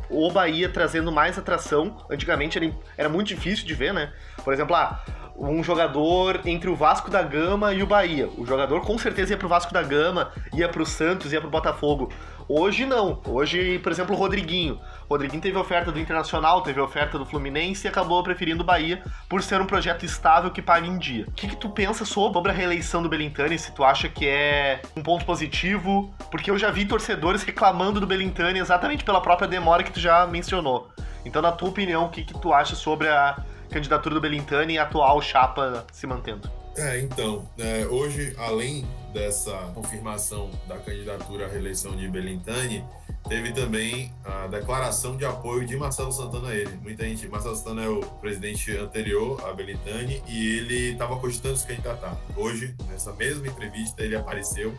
o Bahia trazendo mais atração. Antigamente era, era muito difícil de ver, né? Por exemplo, ah, um jogador entre o Vasco da Gama e o Bahia. O jogador com certeza ia pro Vasco da Gama, ia pro Santos, ia pro Botafogo. Hoje não. Hoje, por exemplo, o Rodriguinho. Rodriguinho teve oferta do Internacional, teve oferta do Fluminense e acabou preferindo o Bahia por ser um projeto estável que paga em dia. O que, que tu pensa sobre a reeleição do Belintani? Se tu acha que é um ponto positivo? Porque eu já vi torcedores reclamando do Belintani exatamente pela própria demora que tu já mencionou. Então, na tua opinião, o que, que tu acha sobre a candidatura do Belintani e a atual chapa se mantendo? É, então, é, hoje, além dessa confirmação da candidatura à reeleição de Belintani, teve também a declaração de apoio de Marcelo Santana a ele. Muita gente, Marcelo Santana é o presidente anterior a Belintani e ele estava cogitando se candidatar. Hoje, nessa mesma entrevista, ele apareceu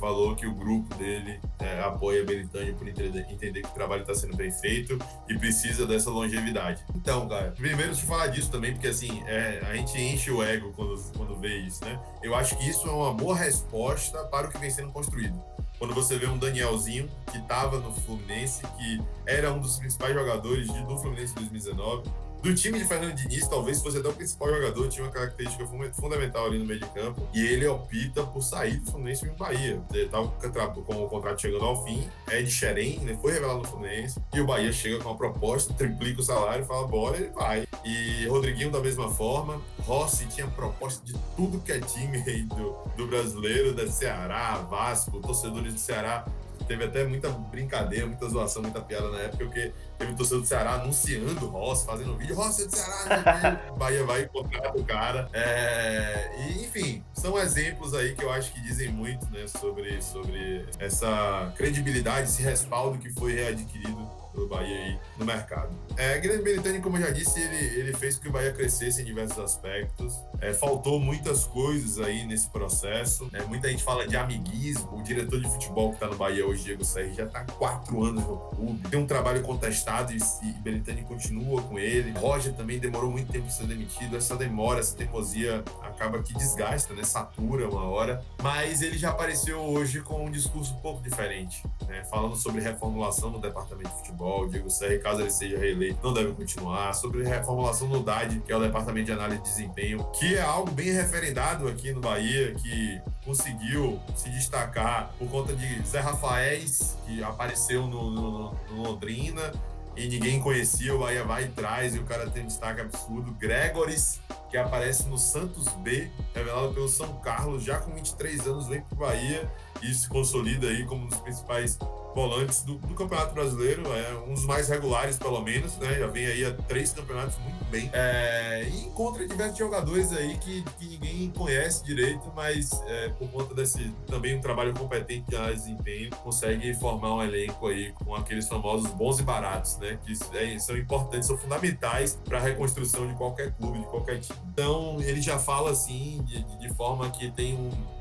falou que o grupo dele é, apoia a por entender, que o trabalho está sendo bem feito e precisa dessa longevidade. Então, cara, primeiro eu falar disso também, porque assim, é, a gente enche o ego quando, quando vê isso, né? Eu acho que isso é uma boa resposta para o que vem sendo construído. Quando você vê um Danielzinho, que estava no Fluminense, que era um dos principais jogadores do Fluminense em 2019, do time de Fernando Diniz, talvez fosse até o principal jogador, tinha uma característica fundamental ali no meio de campo, e ele opta por sair do Fluminense e Bahia. Ele estava com o contrato chegando ao fim, é de Xerém, né, foi revelado no Fluminense, e o Bahia chega com uma proposta, triplica o salário, fala, bora, ele vai. E Rodriguinho da mesma forma, Rossi tinha proposta de tudo que é time aí do, do brasileiro, da Ceará, Vasco, torcedores do Ceará teve até muita brincadeira, muita zoação, muita piada na época, porque teve um torcedor do Ceará anunciando o Rossi, fazendo vídeo, Rossi é do Ceará, Bahia vai e contrata o cara. É, e, enfim, são exemplos aí que eu acho que dizem muito, né, sobre, sobre essa credibilidade, esse respaldo que foi readquirido do Bahia aí no mercado. É, Guilherme Benitani, como eu já disse, ele, ele fez com que o Bahia crescesse em diversos aspectos. É, faltou muitas coisas aí nesse processo. É, muita gente fala de amiguismo. O diretor de futebol que está no Bahia hoje, Diego Serri, já está quatro anos no clube. Tem um trabalho contestado e, e Benitani continua com ele. Roger também demorou muito tempo para ser demitido. Essa demora, essa teimosia acaba que desgasta, né? Satura uma hora. Mas ele já apareceu hoje com um discurso um pouco diferente, né? falando sobre reformulação no departamento de futebol futebol, Diego Serra, caso ele seja reeleito, não deve continuar. Sobre reformulação do DAD, que é o Departamento de Análise de Desempenho, que é algo bem referendado aqui no Bahia, que conseguiu se destacar por conta de Zé Rafaéis, que apareceu no, no, no Londrina, e ninguém conhecia, o Bahia vai e traz, e o cara tem um destaque absurdo. Gregoris, que aparece no Santos B, revelado pelo São Carlos, já com 23 anos, vem pro Bahia e se consolida aí como um dos principais volantes do, do, Campeonato Brasileiro, é um dos mais regulares, pelo menos, né? Já vem aí a três campeonatos muito bem. É, e encontra diversos jogadores aí que, que ninguém conhece direito, mas é, por conta desse também um trabalho competente de análise de desempenho, consegue formar um elenco aí com aqueles famosos bons e baratos, né? Que é, são importantes, são fundamentais para a reconstrução de qualquer clube, de qualquer time. Então, ele já fala assim, de, de forma que tem um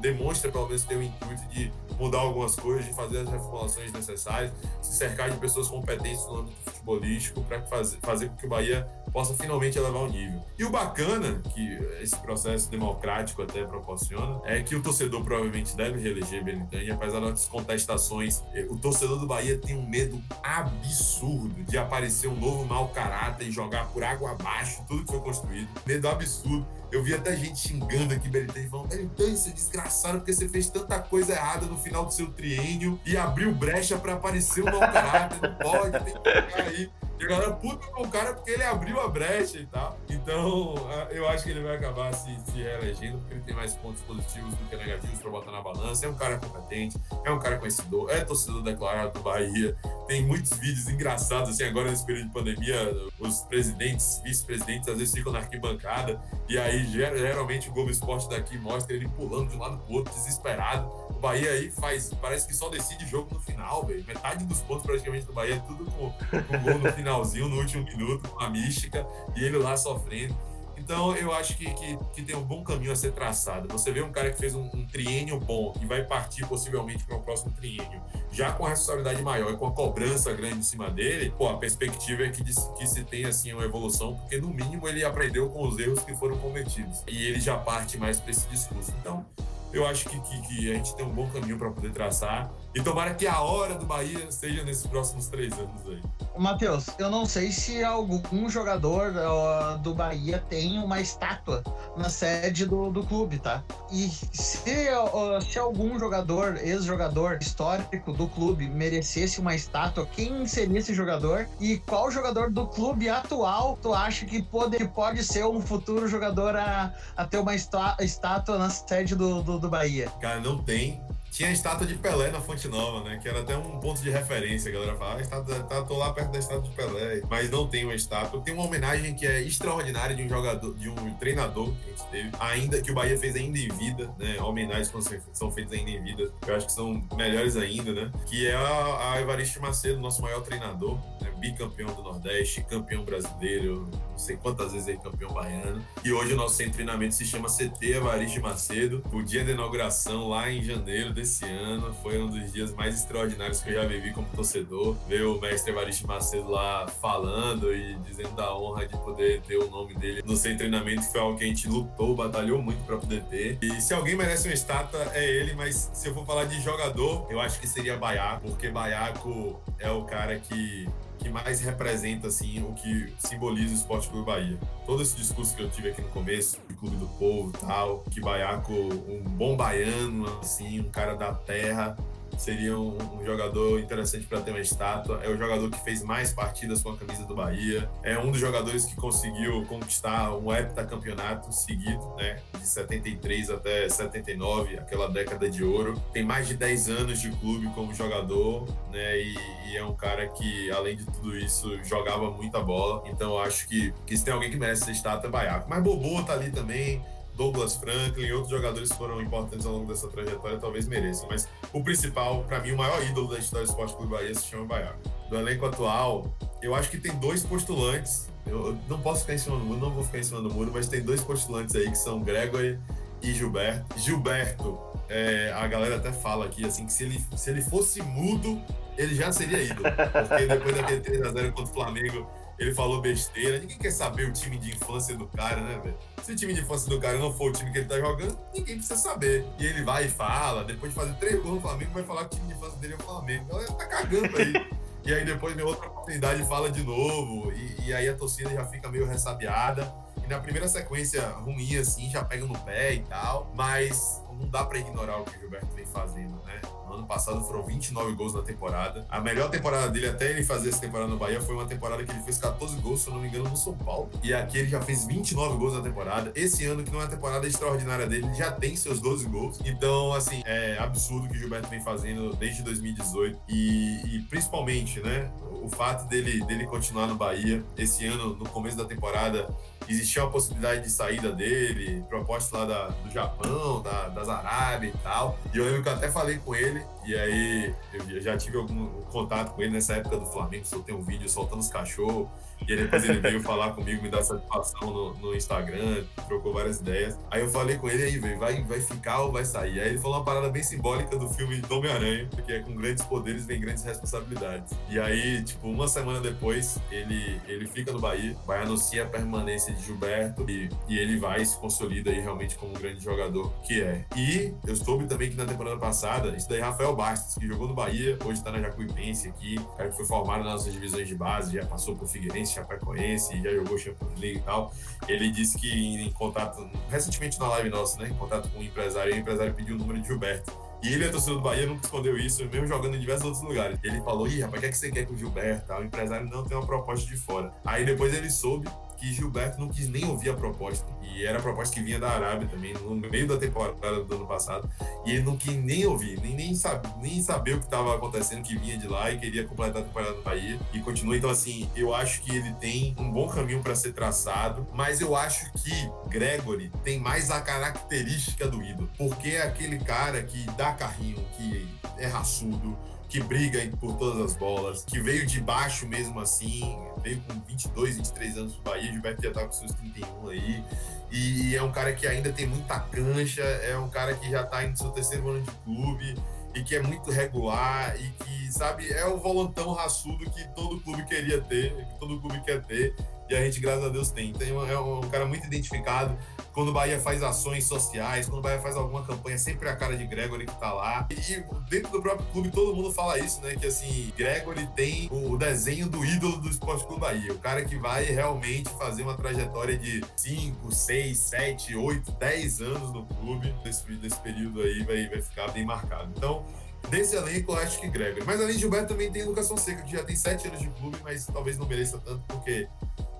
demonstra pelo menos ter o intuito de mudar algumas coisas, de fazer as reformulações necessárias, se cercar de pessoas competentes no âmbito futebolístico para fazer, fazer com que o Bahia possa finalmente elevar o nível. E o bacana, que esse processo democrático até proporciona, é que o torcedor provavelmente deve reeleger Benitani, apesar das contestações. Eh, o torcedor do Bahia tem um medo absurdo de aparecer um novo mau caráter e jogar por água abaixo tudo que foi construído. Medo absurdo. Eu vi até gente xingando aqui Belitani, falando: Belitani, você é desgraçado porque você fez tanta coisa errada no final do seu triênio e abriu brecha para aparecer um mau caráter. Não pode, tem que ficar aí. E a galera puta com o cara porque ele abriu a brecha e tal. Então, eu acho que ele vai acabar se, se reelegendo, porque ele tem mais pontos positivos do que negativos para botar na balança. É um cara competente, é um cara conhecedor, é torcedor declarado do Bahia. Tem muitos vídeos engraçados, assim, agora nesse período de pandemia, os presidentes, vice-presidentes, às vezes ficam na arquibancada, e aí geralmente o Globo Esporte daqui mostra ele pulando de um lado pro outro, desesperado. O Bahia aí faz, parece que só decide jogo no final, velho. Metade dos pontos praticamente do Bahia é tudo com, com gol no final finalzinho, no último minuto, com a mística, e ele lá sofrendo. Então, eu acho que, que, que, tem um bom caminho a ser traçado. Você vê um cara que fez um, um triênio bom e vai partir possivelmente para o próximo triênio, já com a responsabilidade maior e com a cobrança grande em cima dele, pô, a perspectiva é que, que se tenha assim uma evolução, porque no mínimo ele aprendeu com os erros que foram cometidos e ele já parte mais para esse discurso. Então, eu acho que, que, que, a gente tem um bom caminho para poder traçar. E tomara que a hora do Bahia seja nesses próximos três anos aí. Matheus, eu não sei se algum jogador uh, do Bahia tem uma estátua na sede do, do clube, tá? E se, uh, se algum jogador, ex-jogador histórico do clube, merecesse uma estátua, quem seria esse jogador? E qual jogador do clube atual tu acha que pode, pode ser um futuro jogador a, a ter uma estátua na sede do, do, do Bahia? Cara, não tem. Tinha a estátua de Pelé na Fonte Nova, né? Que era até um ponto de referência. A galera fala, ah, estátua, tá, tô lá perto da estátua de Pelé. Mas não tem uma estátua. Tem uma homenagem que é extraordinária de um jogador, de um treinador que a gente teve, ainda que o Bahia fez ainda em vida, né? Homenagens que são feitas ainda em vida, eu acho que são melhores ainda, né? Que é a, a Macedo, nosso maior treinador, né? bicampeão do Nordeste, campeão brasileiro, não sei quantas vezes aí campeão baiano. E hoje o nosso centro de treinamento se chama CT Evaristo Macedo. O dia da inauguração lá em janeiro desse esse ano. Foi um dos dias mais extraordinários que eu já vivi como torcedor. Ver o mestre Evaristo Macedo lá falando e dizendo da honra de poder ter o nome dele no seu treinamento, foi algo que a gente lutou, batalhou muito para poder ter. E se alguém merece uma estátua, é ele, mas se eu for falar de jogador, eu acho que seria Baiaco, porque Baiaco é o cara que que mais representa assim o que simboliza o Esporte Clube Bahia. Todo esse discurso que eu tive aqui no começo, de Clube do Povo, tal, que Baiaco, um bom baiano, assim, um cara da terra, seria um, um jogador interessante para ter uma estátua. É o jogador que fez mais partidas com a camisa do Bahia. É um dos jogadores que conseguiu conquistar um heptacampeonato seguido, né? De 73 até 79, aquela década de ouro. Tem mais de 10 anos de clube como jogador, né? E, e é um cara que, além de tudo isso, jogava muita bola. Então eu acho que, que se tem alguém que merece ser estátua é Baiaco. Mas Bobô tá ali também Douglas Franklin e outros jogadores que foram importantes ao longo dessa trajetória talvez mereçam. Mas o principal, para mim, o maior ídolo da história do Esporte Clube Bahia se chama Baiaco. Do elenco atual, eu acho que tem dois postulantes. Eu não posso ficar em cima do muro, não vou ficar em cima do muro, mas tem dois postulantes aí que são Gregory e Gilberto. Gilberto, é, a galera até fala aqui assim que se ele, se ele fosse mudo, ele já seria ídolo. Porque depois daquele 3x0 contra o Flamengo, ele falou besteira. Ninguém quer saber o time de infância do cara, né, velho? Se o time de infância do cara não for o time que ele tá jogando, ninguém precisa saber. E ele vai e fala, depois de fazer três gols no Flamengo, vai falar que o time de infância dele é o Flamengo. Então ele tá cagando aí. e aí depois, minha outra oportunidade, fala de novo. E, e aí a torcida já fica meio ressabiada. E na primeira sequência ruim, assim, já pega no pé e tal. Mas não dá para ignorar o que o Gilberto vem fazendo, né? No ano passado foram 29 gols na temporada. A melhor temporada dele, até ele fazer essa temporada no Bahia, foi uma temporada que ele fez 14 gols, se eu não me engano, no São Paulo. E aqui ele já fez 29 gols na temporada. Esse ano, que não é a temporada extraordinária dele, ele já tem seus 12 gols. Então, assim, é absurdo o que o Gilberto vem fazendo desde 2018. E, e principalmente, né? O fato dele, dele continuar no Bahia. Esse ano, no começo da temporada, existia uma possibilidade de saída dele, proposta lá da, do Japão, da, das Arábia e tal. E eu lembro que eu até falei com ele it. E aí eu já tive algum contato com ele nessa época do Flamengo, soltei um vídeo soltando os cachorros. E aí depois ele veio falar comigo, me dar satisfação no, no, Instagram, trocou várias ideias. Aí eu falei com ele aí, velho, vai, vai ficar ou vai sair? Aí ele falou uma parada bem simbólica do filme do Homem-Aranha, que é com grandes poderes vem grandes responsabilidades. E aí, tipo, uma semana depois, ele, ele fica no Bahia, vai anuncia a permanência de Gilberto e, e ele vai se consolida aí realmente como um grande jogador que é. E eu soube também que na temporada passada, isso daí Rafael Bastos, que jogou no Bahia, hoje tá na Jacuipense aqui, cara que foi formado nas nossas divisões de base, já passou por Figueirense, Chapecoense, já jogou Champions League e tal. Ele disse que em contato, recentemente na live nossa, né, em contato com um empresário, o empresário pediu o número de Gilberto. E ele, a torcedor do Bahia, nunca escondeu isso, mesmo jogando em diversos outros lugares. Ele falou, ih, rapaz, o que, é que você quer com o Gilberto? O empresário não tem uma proposta de fora. Aí depois ele soube que Gilberto não quis nem ouvir a proposta. E era a proposta que vinha da Arábia também, no meio da temporada do ano passado. E ele não quis nem ouvir, nem, nem, sabe, nem saber o que estava acontecendo, que vinha de lá e queria completar a temporada no Bahia. E continua. Então, assim, eu acho que ele tem um bom caminho para ser traçado, mas eu acho que Gregory tem mais a característica do ídolo. Porque é aquele cara que dá carrinho, que é raçudo, que briga por todas as bolas, que veio de baixo mesmo assim, veio com 22, 23 anos pro Bahia, Gilberto já tá com seus 31 aí, e é um cara que ainda tem muita cancha, é um cara que já tá no seu terceiro ano de clube, e que é muito regular, e que, sabe, é o volantão raçudo que todo clube queria ter, que todo clube quer ter, e a gente, graças a Deus, tem. Então é um cara muito identificado, quando o Bahia faz ações sociais, quando o Bahia faz alguma campanha, sempre é a cara de Gregory que tá lá. E dentro do próprio clube, todo mundo fala isso, né? Que assim, Gregory tem o desenho do ídolo do Esporte Clube Bahia. O cara que vai realmente fazer uma trajetória de 5, 6, 7, 8, 10 anos no clube. Nesse, nesse período aí vai, vai ficar bem marcado. Então, Desse elenco, eu acho que Gregory. Mas além de Gilberto, também tem Lucas Fonseca, que já tem sete anos de clube, mas talvez não mereça tanto, porque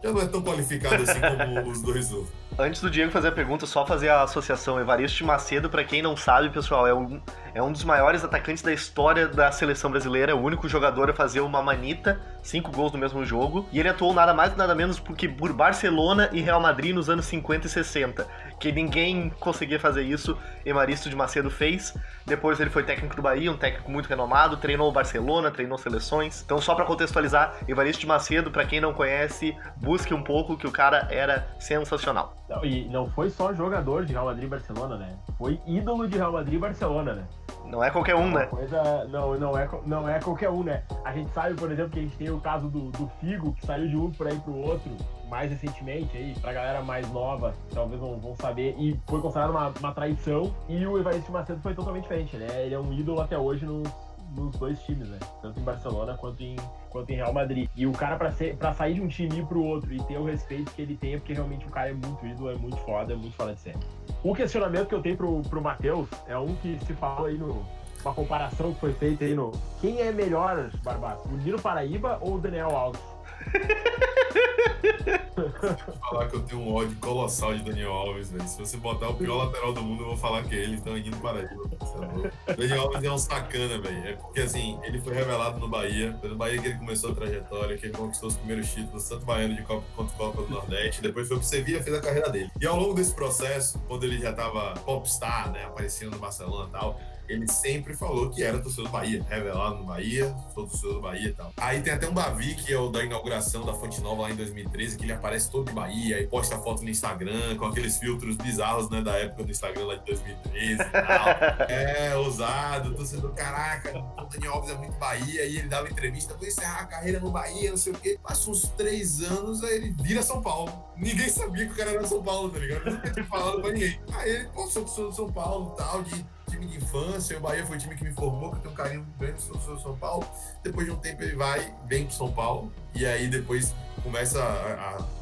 já não é tão qualificado assim como os dois outros. Antes do Diego fazer a pergunta, só fazer a associação. Evaristo Macedo, para quem não sabe, pessoal, é um, é um dos maiores atacantes da história da seleção brasileira, o único jogador a fazer uma manita, cinco gols no mesmo jogo, e ele atuou nada mais nada menos porque por Barcelona e Real Madrid nos anos 50 e 60, que ninguém conseguia fazer isso, Evaristo de Macedo fez. Depois ele foi técnico do Bahia, um técnico muito renomado, treinou o Barcelona, treinou seleções. Então só para contextualizar, Evaristo de Macedo, para quem não conhece, busque um pouco que o cara era sensacional. Não, e não foi só jogador de Real Madrid e Barcelona, né? Foi ídolo de Real Madrid e Barcelona, né? Não é qualquer um, né? Coisa, não, não é, não é qualquer um, né? A gente sabe, por exemplo, que a gente tem o caso do, do Figo, que saiu de um para ir pro outro, mais recentemente aí, pra galera mais nova, talvez não vão saber, e foi considerado uma, uma traição, e o Evaristo Macedo foi totalmente diferente, né? Ele é um ídolo até hoje nos, nos dois times, né? Tanto em Barcelona quanto em, quanto em Real Madrid. E o cara, pra, ser, pra sair de um time e ir pro outro e ter o respeito que ele tem, é porque realmente o cara é muito ídolo, é muito foda, é muito foda de série. O questionamento que eu tenho pro, pro Matheus é um que se fala aí no. Uma comparação que foi feita aí no. Quem é melhor, Barbato? O Nino Paraíba ou o Daniel Alves? Falar que eu tenho um ódio colossal de Daniel Alves, velho. Se você botar o pior lateral do mundo, eu vou falar que é ele, então indo para ele. Daniel Alves é um sacana, velho. É porque assim, ele foi revelado no Bahia. Foi no Bahia que ele começou a trajetória, que ele conquistou os primeiros títulos, tanto baiano de Copa quanto Copa do Nordeste. Depois foi pro Sevilla, fez a carreira dele. E ao longo desse processo, quando ele já tava popstar, né? Aparecendo no Barcelona e tal ele sempre falou que era torcedor do Bahia, revelado no Bahia, sou torcedor do Bahia e tal. Aí tem até um Bavi, que é o da inauguração da Fonte Nova lá em 2013, que ele aparece todo de Bahia e posta foto no Instagram com aqueles filtros bizarros, né, da época do Instagram lá de 2013 e tal. é, ousado, torcedor, caraca, o Daniel Alves é muito Bahia, e ele dava entrevista, vou encerrar a carreira no Bahia, não sei o quê. Passa uns três anos, aí ele vira São Paulo. Ninguém sabia que o cara era São Paulo, tá ligado? Nunca tinha falado pra ninguém. Aí ele, pô, sou torcedor de São Paulo e tal, de time de infância, o Bahia foi o time que me formou, que eu tenho um carinho grande sobre São Paulo. Depois de um tempo ele vai, vem pro São Paulo, e aí depois começa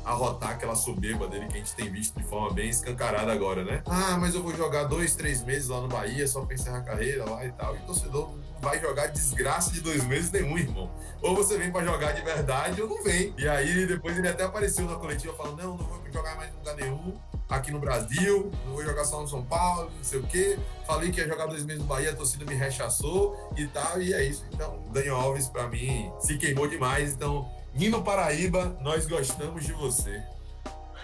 a, rotar aquela soberba dele que a gente tem visto de forma bem escancarada agora, né? Ah, mas eu vou jogar dois, três meses lá no Bahia só pra encerrar a carreira lá e tal. E o torcedor não vai jogar desgraça de dois meses nenhum, irmão. Ou você vem para jogar de verdade ou não vem. E aí depois ele até apareceu na coletiva falando: não, não vou jogar mais em lugar nenhum aqui no Brasil, vou jogar só no São Paulo, não sei o quê. Falei que ia jogar dois meses no Bahia, a torcida me rechaçou e tal, e é isso. Então, Daniel Alves, para mim, se queimou demais. Então, Nino Paraíba, nós gostamos de você.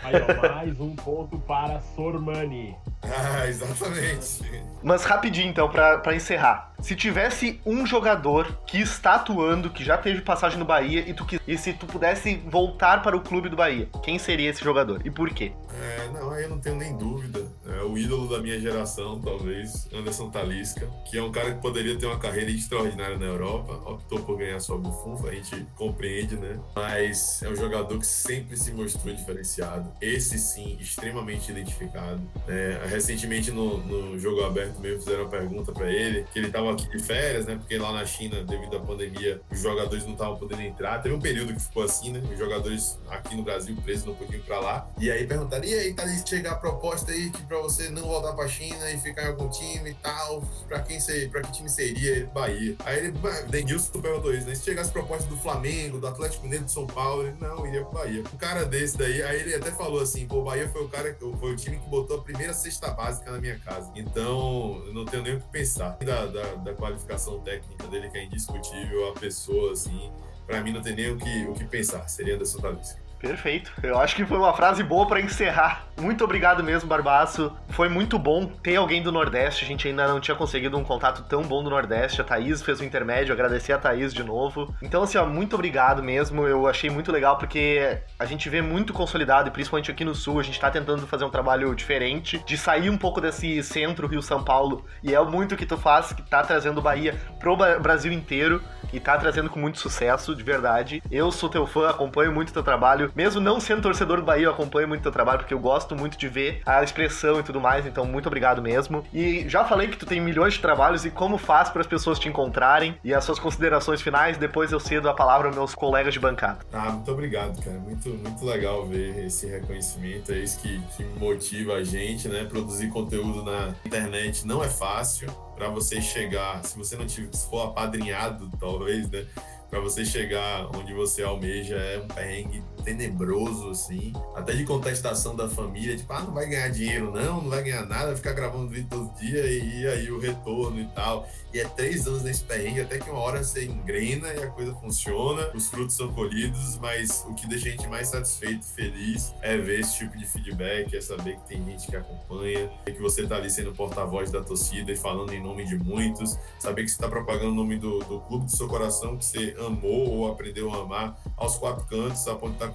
Aí, ó, mais um ponto para Sormani. Ah, exatamente. Mas rapidinho, então, pra, pra encerrar. Se tivesse um jogador que está atuando, que já teve passagem no Bahia, e, tu, que- e se tu pudesse voltar para o clube do Bahia, quem seria esse jogador? E por quê? É, não, aí eu não tenho nem dúvida. É o ídolo da minha geração, talvez, Anderson Talisca, que é um cara que poderia ter uma carreira extraordinária na Europa, optou por ganhar só Buffon, a gente compreende, né? Mas é um jogador que sempre se mostrou diferenciado. Esse sim, extremamente identificado. É, recentemente no, no jogo aberto mesmo fizeram uma pergunta pra ele, que ele tava aqui de férias, né? Porque lá na China, devido à pandemia, os jogadores não estavam podendo entrar. Teve um período que ficou assim, né? Os jogadores aqui no Brasil presos não podiam ir pra lá. E aí perguntaram, e aí, Thalys, chegar a proposta aí que pra você não voltar pra China e ficar em algum time e tal, pra quem pra que time seria? Bahia. Aí ele, Denilson perguntou isso, né? Se chegasse proposta do Flamengo, do Atlético Mineiro de São Paulo, ele, não, iria pro Bahia. Um cara desse daí, aí ele até falou assim, pô, o Bahia foi o cara, foi o time que botou a primeira cesta básica na minha casa. Então, eu não tenho nem o que pensar. Da, da, da qualificação técnica dele, que é indiscutível, a pessoa, assim, pra mim não tem nem o que, o que pensar. Seria Anderson Talisca. Perfeito. Eu acho que foi uma frase boa pra encerrar. Muito obrigado mesmo, Barbaço. Foi muito bom ter alguém do Nordeste. A gente ainda não tinha conseguido um contato tão bom do Nordeste. A Thaís fez o intermédio, agradecer a Thaís de novo. Então, assim, ó, muito obrigado mesmo. Eu achei muito legal porque a gente vê muito consolidado, e principalmente aqui no Sul, a gente tá tentando fazer um trabalho diferente, de sair um pouco desse centro Rio-São Paulo. E é muito que tu faz, que tá trazendo Bahia pro Brasil inteiro e tá trazendo com muito sucesso, de verdade. Eu sou teu fã, acompanho muito teu trabalho. Mesmo não sendo torcedor do Bahia, eu acompanho muito teu trabalho, porque eu gosto muito de ver a expressão e tudo mais, então muito obrigado mesmo. E já falei que tu tem milhões de trabalhos e como faz para as pessoas te encontrarem e as suas considerações finais, depois eu cedo a palavra aos meus colegas de bancada. Ah, muito obrigado, cara. Muito, muito legal ver esse reconhecimento. É isso que, que motiva a gente, né? Produzir conteúdo na internet não é fácil. Para você chegar, se você não tiver, se for apadrinhado, talvez, né? Para você chegar onde você almeja é um perrengue tenebroso, assim. Até de contestação da família, tipo, ah, não vai ganhar dinheiro, não, não vai ganhar nada, vai ficar gravando vídeo todo dia e, aí o retorno e tal. E é três anos nesse perrengue, até que uma hora você engrena e a coisa funciona, os frutos são colhidos, mas o que deixa a gente mais satisfeito feliz é ver esse tipo de feedback, é saber que tem gente que acompanha, é que você tá ali sendo porta-voz da torcida e falando em nome de muitos, saber que você tá propagando o nome do, do clube do seu coração que você amou ou aprendeu a amar aos quatro cantos, a ponto de estar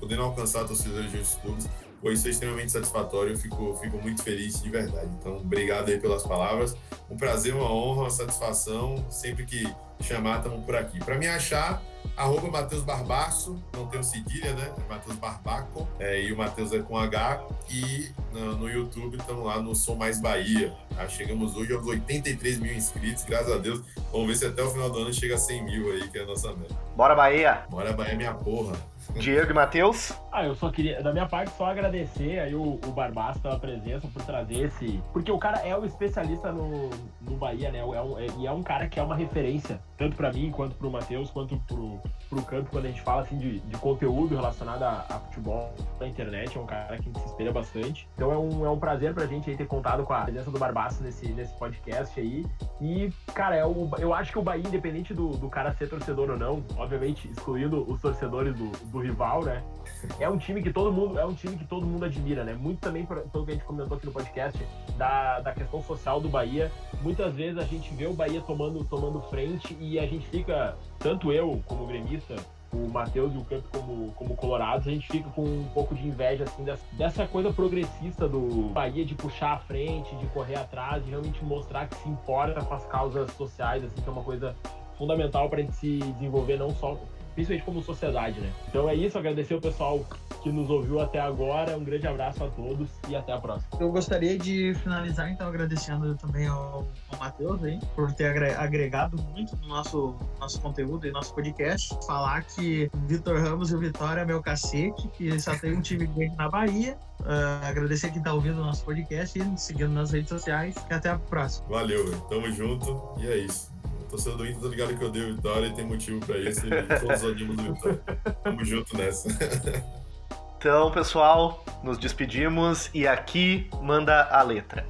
podendo alcançar torcedores de outros clubes. Isso é extremamente satisfatório, eu fico, fico muito feliz de verdade. Então, obrigado aí pelas palavras. Um prazer, uma honra, uma satisfação. Sempre que chamar, estamos por aqui. Para me achar, arroba Matheus Barbaço, não tem o cedilha, né? É Matheus Barbaco, é, e o Matheus é com H. E no, no YouTube estamos lá no Som Mais Bahia. Tá? Chegamos hoje aos 83 mil inscritos, graças a Deus. Vamos ver se até o final do ano chega a 100 mil aí, que é a nossa meta. Bora, Bahia! Bora, Bahia, minha porra. Diego e Matheus? Ah, eu só queria, da minha parte, só agradecer aí o, o Barbaço pela presença, por trazer esse. Porque o cara é o especialista no, no Bahia, né? É um, é- e é um cara que é uma referência, tanto pra mim, quanto pro Matheus, quanto pro, pro campo, quando a gente fala assim de, de conteúdo relacionado a, a futebol na internet. É um cara que se espelha bastante. Então é um, é um prazer pra gente aí ter contado com a presença do Barbaço nesse, nesse podcast aí. E, cara, é o, eu acho que o Bahia, independente do, do cara ser torcedor ou não, obviamente excluindo os torcedores do, do rival, né? É um time que todo mundo, é um time que todo mundo admira, né? Muito também pelo que a gente comentou aqui no podcast da, da questão social do Bahia. Muitas vezes a gente vê o Bahia tomando, tomando frente e a gente fica, tanto eu como gremista, o Matheus e o Campo como, como colorados, a gente fica com um pouco de inveja assim dessa, dessa coisa progressista do Bahia de puxar à frente, de correr atrás, de realmente mostrar que se importa com as causas sociais, assim, que é uma coisa fundamental para a gente se desenvolver não só principalmente como sociedade, né? Então é isso, agradecer o pessoal que nos ouviu até agora, um grande abraço a todos e até a próxima. Eu gostaria de finalizar, então, agradecendo também ao, ao Matheus aí, por ter agre- agregado muito no nosso, nosso conteúdo e nosso podcast. Falar que Vitor Ramos e o Vitória é meu cacete, que só tem um time grande na Bahia. Ah, agradecer quem tá ouvindo o nosso podcast e nos seguindo nas redes sociais. E até a próxima. Valeu. Tamo junto. E é isso. O torcedor do Inter tá ligado que eu dei vitória e tem motivo pra isso. E todos odiamos o Vitória. Tamo junto nessa. Então, pessoal, nos despedimos e aqui manda a letra.